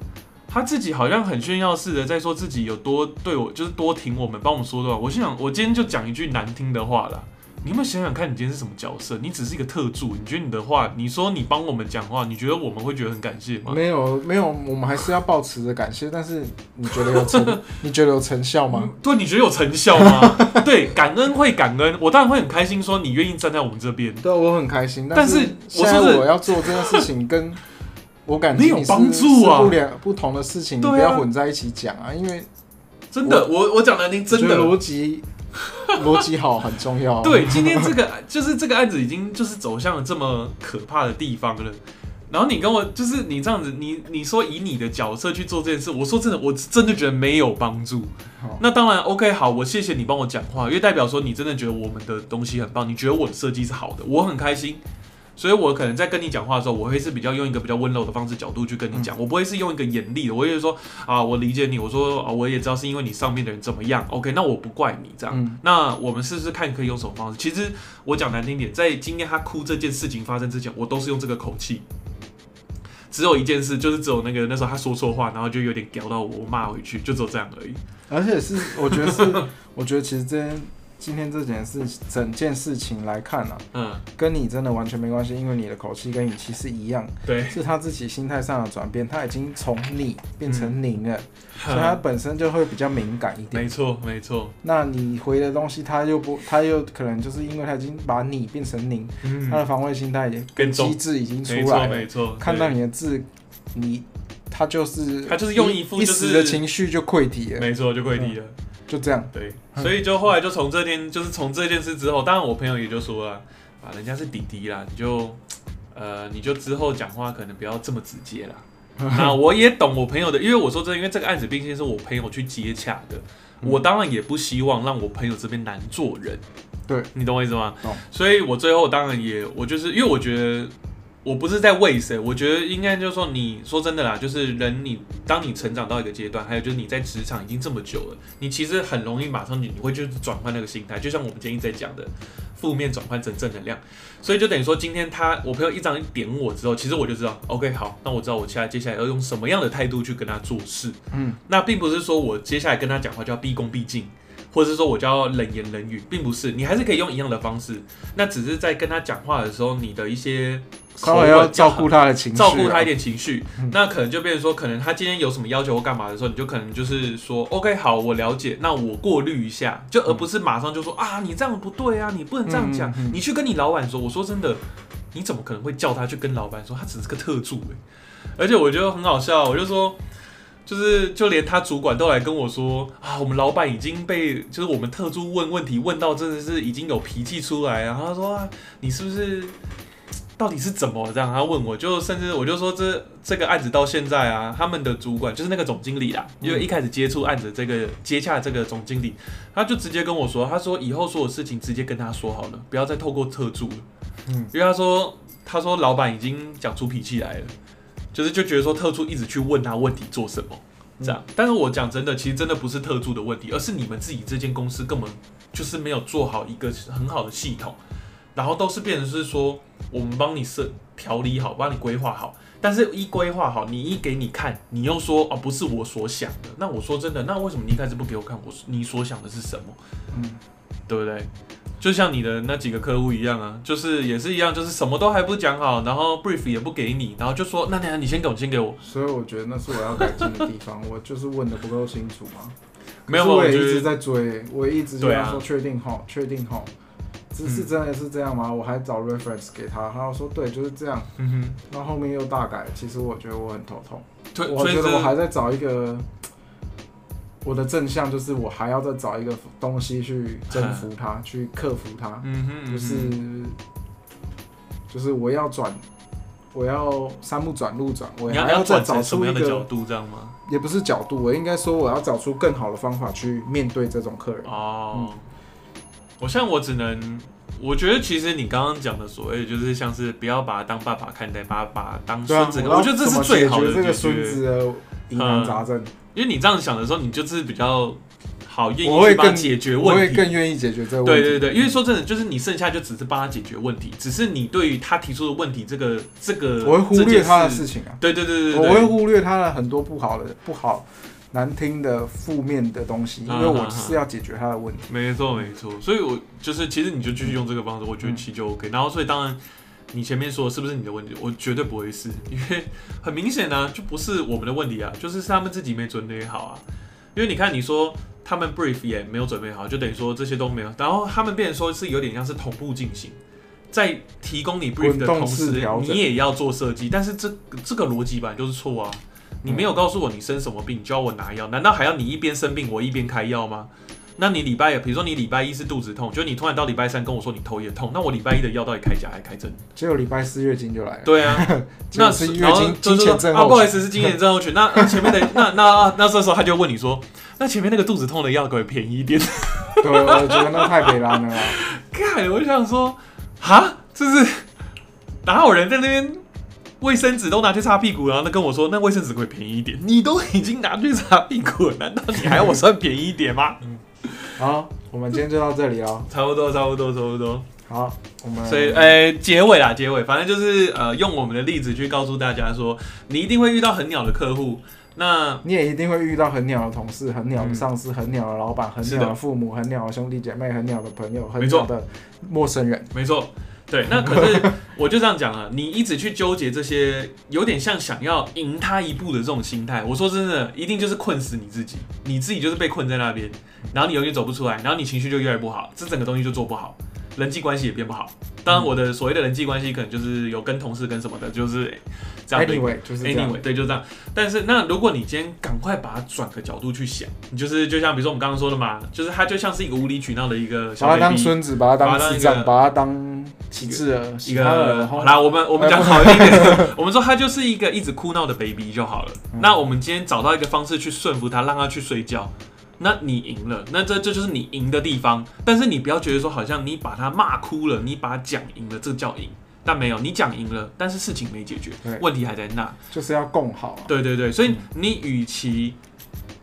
他自己好像很炫耀似的在说自己有多对我，就是多挺我们，帮我们说的话。我心想，我今天就讲一句难听的话了。你有没有想想看，你今天是什么角色？你只是一个特助。你觉得你的话，你说你帮我们讲话，你觉得我们会觉得很感谢吗？没有，没有，我们还是要保持着感谢。但是你觉得有成？你觉得有成效吗？对，你觉得有成效吗？对，感恩会感恩，我当然会很开心，说你愿意站在我们这边。对，我很开心。但是我说我要做这件事情，跟我感觉你有帮助啊，不两不同的事情，你不要混在一起讲啊，因为真的，我我讲的您真的逻辑。逻辑好很重要。对，今天这个就是这个案子已经就是走向了这么可怕的地方了。然后你跟我就是你这样子，你你说以你的角色去做这件事，我说真的，我真的觉得没有帮助。那当然 OK，好，我谢谢你帮我讲话，因为代表说你真的觉得我们的东西很棒，你觉得我的设计是好的，我很开心。所以，我可能在跟你讲话的时候，我会是比较用一个比较温柔的方式角度去跟你讲，我不会是用一个严厉的，我会说啊，我理解你，我说啊，我也知道是因为你上面的人怎么样，OK，那我不怪你这样，那我们试试看可以用什么方式。其实我讲难听点，在今天他哭这件事情发生之前，我都是用这个口气。只有一件事，就是只有那个那时候他说错话，然后就有点屌到我，我骂回去，就只有这样而已。而且是，我觉得是，我觉得其实这。今天这件事，整件事情来看啊，嗯，跟你真的完全没关系，因为你的口气跟语气是一样，对，是他自己心态上的转变，他已经从你变成您了，所以他本身就会比较敏感一点。没错，没错。那你回的东西，他又不，他又可能就是因为他已经把你变成您，他的防卫心态跟机制已经出来了，没错，看到你的字，你他就是他就是用一副一时的情绪就溃体了，没错，就溃体了。就这样，对，所以就后来就从这天，就是从这件事之后，当然我朋友也就说了，啊，人家是弟弟啦，你就，呃，你就之后讲话可能不要这么直接啦。那我也懂我朋友的，因为我说真的，因为这个案子毕竟是我朋友去接洽的，我当然也不希望让我朋友这边难做人。对，你懂我意思吗？懂。所以我最后当然也，我就是因为我觉得。我不是在为谁，我觉得应该就是说，你说真的啦，就是人你当你成长到一个阶段，还有就是你在职场已经这么久了，你其实很容易马上你你会就转换那个心态，就像我们今天在讲的，负面转换成正能量，所以就等于说今天他我朋友一张一点我之后，其实我就知道，OK 好，那我知道我接下接下来要用什么样的态度去跟他做事，嗯，那并不是说我接下来跟他讲话就要毕恭毕敬。或者是说我就要冷言冷语，并不是，你还是可以用一样的方式，那只是在跟他讲话的时候，你的一些稍微要照顾他的情绪，照顾他一点情绪，那可能就变成说，可能他今天有什么要求或干嘛的时候，你就可能就是说，OK，好，我了解，那我过滤一下，就而不是马上就说啊，你这样不对啊，你不能这样讲，你去跟你老板说，我说真的，你怎么可能会叫他去跟老板说，他只是个特助诶，而且我觉得很好笑，我就说。就是，就连他主管都来跟我说啊，我们老板已经被就是我们特助问问题问到真的是已经有脾气出来然后他说啊，你是不是到底是怎么这样？他问我就甚至我就说这这个案子到现在啊，他们的主管就是那个总经理啦，因为一开始接触案子这个接洽这个总经理，他就直接跟我说，他说以后所有事情直接跟他说好了，不要再透过特助了。嗯，因为他说他说老板已经讲出脾气来了。就是就觉得说特助一直去问他问题做什么这样，但是我讲真的，其实真的不是特助的问题，而是你们自己这间公司根本就是没有做好一个很好的系统，然后都是变成是说我们帮你设调理好，帮你规划好，但是一规划好，你一给你看，你又说哦不是我所想的，那我说真的，那为什么你一开始不给我看我你所想的是什么？嗯，对不对？就像你的那几个客户一样啊，就是也是一样，就是什么都还不讲好，然后 brief 也不给你，然后就说那那你先给我，先给我。所以我觉得那是我要改进的地方，我就是问的不够清楚嘛。没有，我也一直在追，我一直跟他说确定好，确定好，这是真的是这样吗？我还找 reference 给他，他说对，就是这样。嗯哼，那后面又大改，其实我觉得我很头痛。我觉得我还在找一个。我的正向就是我还要再找一个东西去征服它，去克服它。嗯哼，就是就是我要转，我要三步转路转，我还要再找出一个角度，这样吗？也不是角度，我应该说我要找出更好的方法去面对这种客人。哦，我像我只能，我觉得其实你刚刚讲的所谓就是像是不要把他当爸爸看待，把他把当孙子，我觉得这是最好的这个孙子的疑难杂症。因为你这样想的时候，你就是比较好愿意去帮解决问题，我会更愿意解决这个问题。对对对，因为说真的，就是你剩下就只是帮他解决问题，只是你对于他提出的问题，这个这个我会忽略他的事情啊。对对对对，我会忽略他的很多不好的、不好、难听的、负面的东西，因为我是要解决他的问题。没错没错，所以我就是其实你就继续用这个方式，我觉得其实就 OK。然后所以当然。你前面说是不是你的问题？我绝对不会是，因为很明显呢，就不是我们的问题啊，就是是他们自己没准备好啊。因为你看，你说他们 brief 也没有准备好，就等于说这些都没有。然后他们变成说是有点像是同步进行，在提供你 brief 的同时，你也要做设计。但是这这个逻辑吧就是错啊！你没有告诉我你生什么病，教我拿药，难道还要你一边生病我一边开药吗？那你礼拜，比如说你礼拜一是肚子痛，就你突然到礼拜三跟我说你头也痛，那我礼拜一的药到底开假还开真？结果礼拜四月经就来了。对啊，那是月经经前症啊，不好意思是经前症候群。那前面的 那那那这时候他就问你说，那前面那个肚子痛的药可以便宜一点？对，我觉得那太悲凉了。看，我想说，哈，就是哪有人在那边卫生纸都拿去擦屁股，然后那跟我说那卫生纸可以便宜一点？你都已经拿去擦屁股了，难道你还要我算便宜一点吗？好，我们今天就到这里哦。差不多，差不多，差不多。好，我们所以，呃，结尾啦，结尾，反正就是呃，用我们的例子去告诉大家说，你一定会遇到很鸟的客户，那你也一定会遇到很鸟的同事、很鸟的上司、很鸟的老板、很鸟的父母、很鸟的兄弟姐妹、很鸟的朋友、很鸟的陌生人。没错。对，那可是 我就这样讲啊，你一直去纠结这些，有点像想要赢他一步的这种心态。我说真的，一定就是困死你自己，你自己就是被困在那边，然后你永远走不出来，然后你情绪就越来越不好，这整个东西就做不好。人际关系也变不好。当然，我的所谓的人际关系可能就是有跟同事跟什么的，就是这样。Anyway，就是 Anyway，对，就是这样。但是，那如果你今天赶快把它转个角度去想，你就是就像比如说我们刚刚说的嘛，就是他就像是一个无理取闹的一个，把他当孙子，把他当智障，把他当旗帜儿，一个。好啦，我们我们讲好一点，我们说他就是一个一直哭闹的 baby 就好了。那我们今天找到一个方式去顺服他，让他去睡觉。那你赢了，那这这就是你赢的地方。但是你不要觉得说，好像你把他骂哭了，你把他讲赢了，这叫赢。但没有，你讲赢了，但是事情没解决，问题还在那，就是要共好。对对对，所以你与其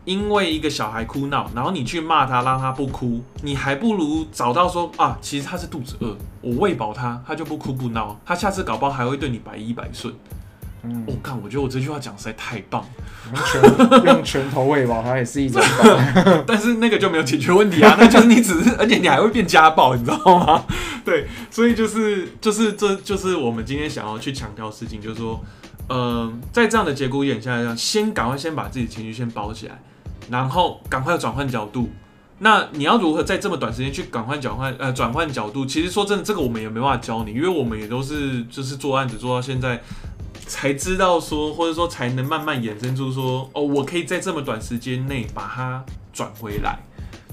因为一个小孩哭闹，然后你去骂他，让他不哭，你还不如找到说啊，其实他是肚子饿，我喂饱他，他就不哭不闹，他下次搞不好还会对你百依百顺。我看，我觉得我这句话讲实在太棒，拳 用拳头喂饱它也是一种，但是那个就没有解决问题啊，那就是你只是，而且你还会变家暴，你知道吗？对，所以就是就是这就是我们今天想要去强调的事情，就是说，嗯，在这样的节骨眼下，要先赶快先把自己情绪先包起来，然后赶快转换角度。那你要如何在这么短时间去赶快转换呃转换角度？其实说真的，这个我们也没办法教你，因为我们也都是就是做案子做到现在。才知道说，或者说才能慢慢衍生出说，哦，我可以在这么短时间内把它转回来，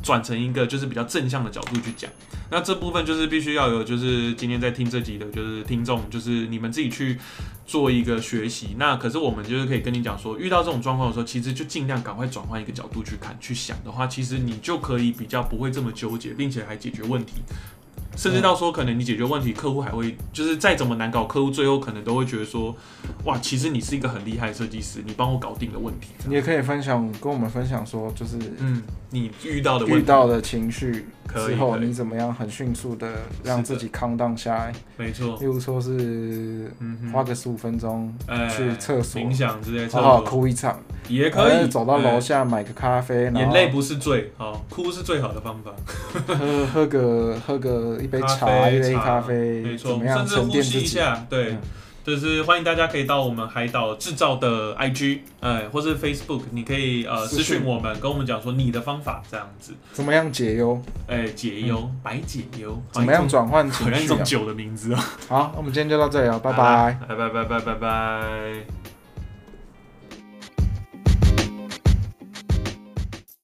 转成一个就是比较正向的角度去讲。那这部分就是必须要有，就是今天在听这集的，就是听众，就是你们自己去做一个学习。那可是我们就是可以跟你讲说，遇到这种状况的时候，其实就尽量赶快转换一个角度去看、去想的话，其实你就可以比较不会这么纠结，并且还解决问题。甚至到说，可能你解决问题，客户还会就是再怎么难搞，客户最后可能都会觉得说，哇，其实你是一个很厉害的设计师，你帮我搞定了问题。你也可以分享跟我们分享说，就是嗯，你遇到的遇到的情绪之后，你怎么样很迅速的让自己康荡下来？没错。例如说是花个十五分钟去厕所冥想之类，好好哭一场也可以。走到楼下买个咖啡，眼泪不是罪，好哭是最好的方法。喝喝个喝个。一杯茶，一杯咖啡，没错，甚至呼吸一下，对，就是欢迎大家可以到我们海岛制造的 IG，哎，或是 Facebook，你可以呃私讯我们，跟我们讲说你的方法这样子，怎么样解忧？哎，解忧，白解忧，怎么样转换情绪？一种酒的名字哦。好，那我们今天就到这里了，拜拜，拜拜拜拜拜拜。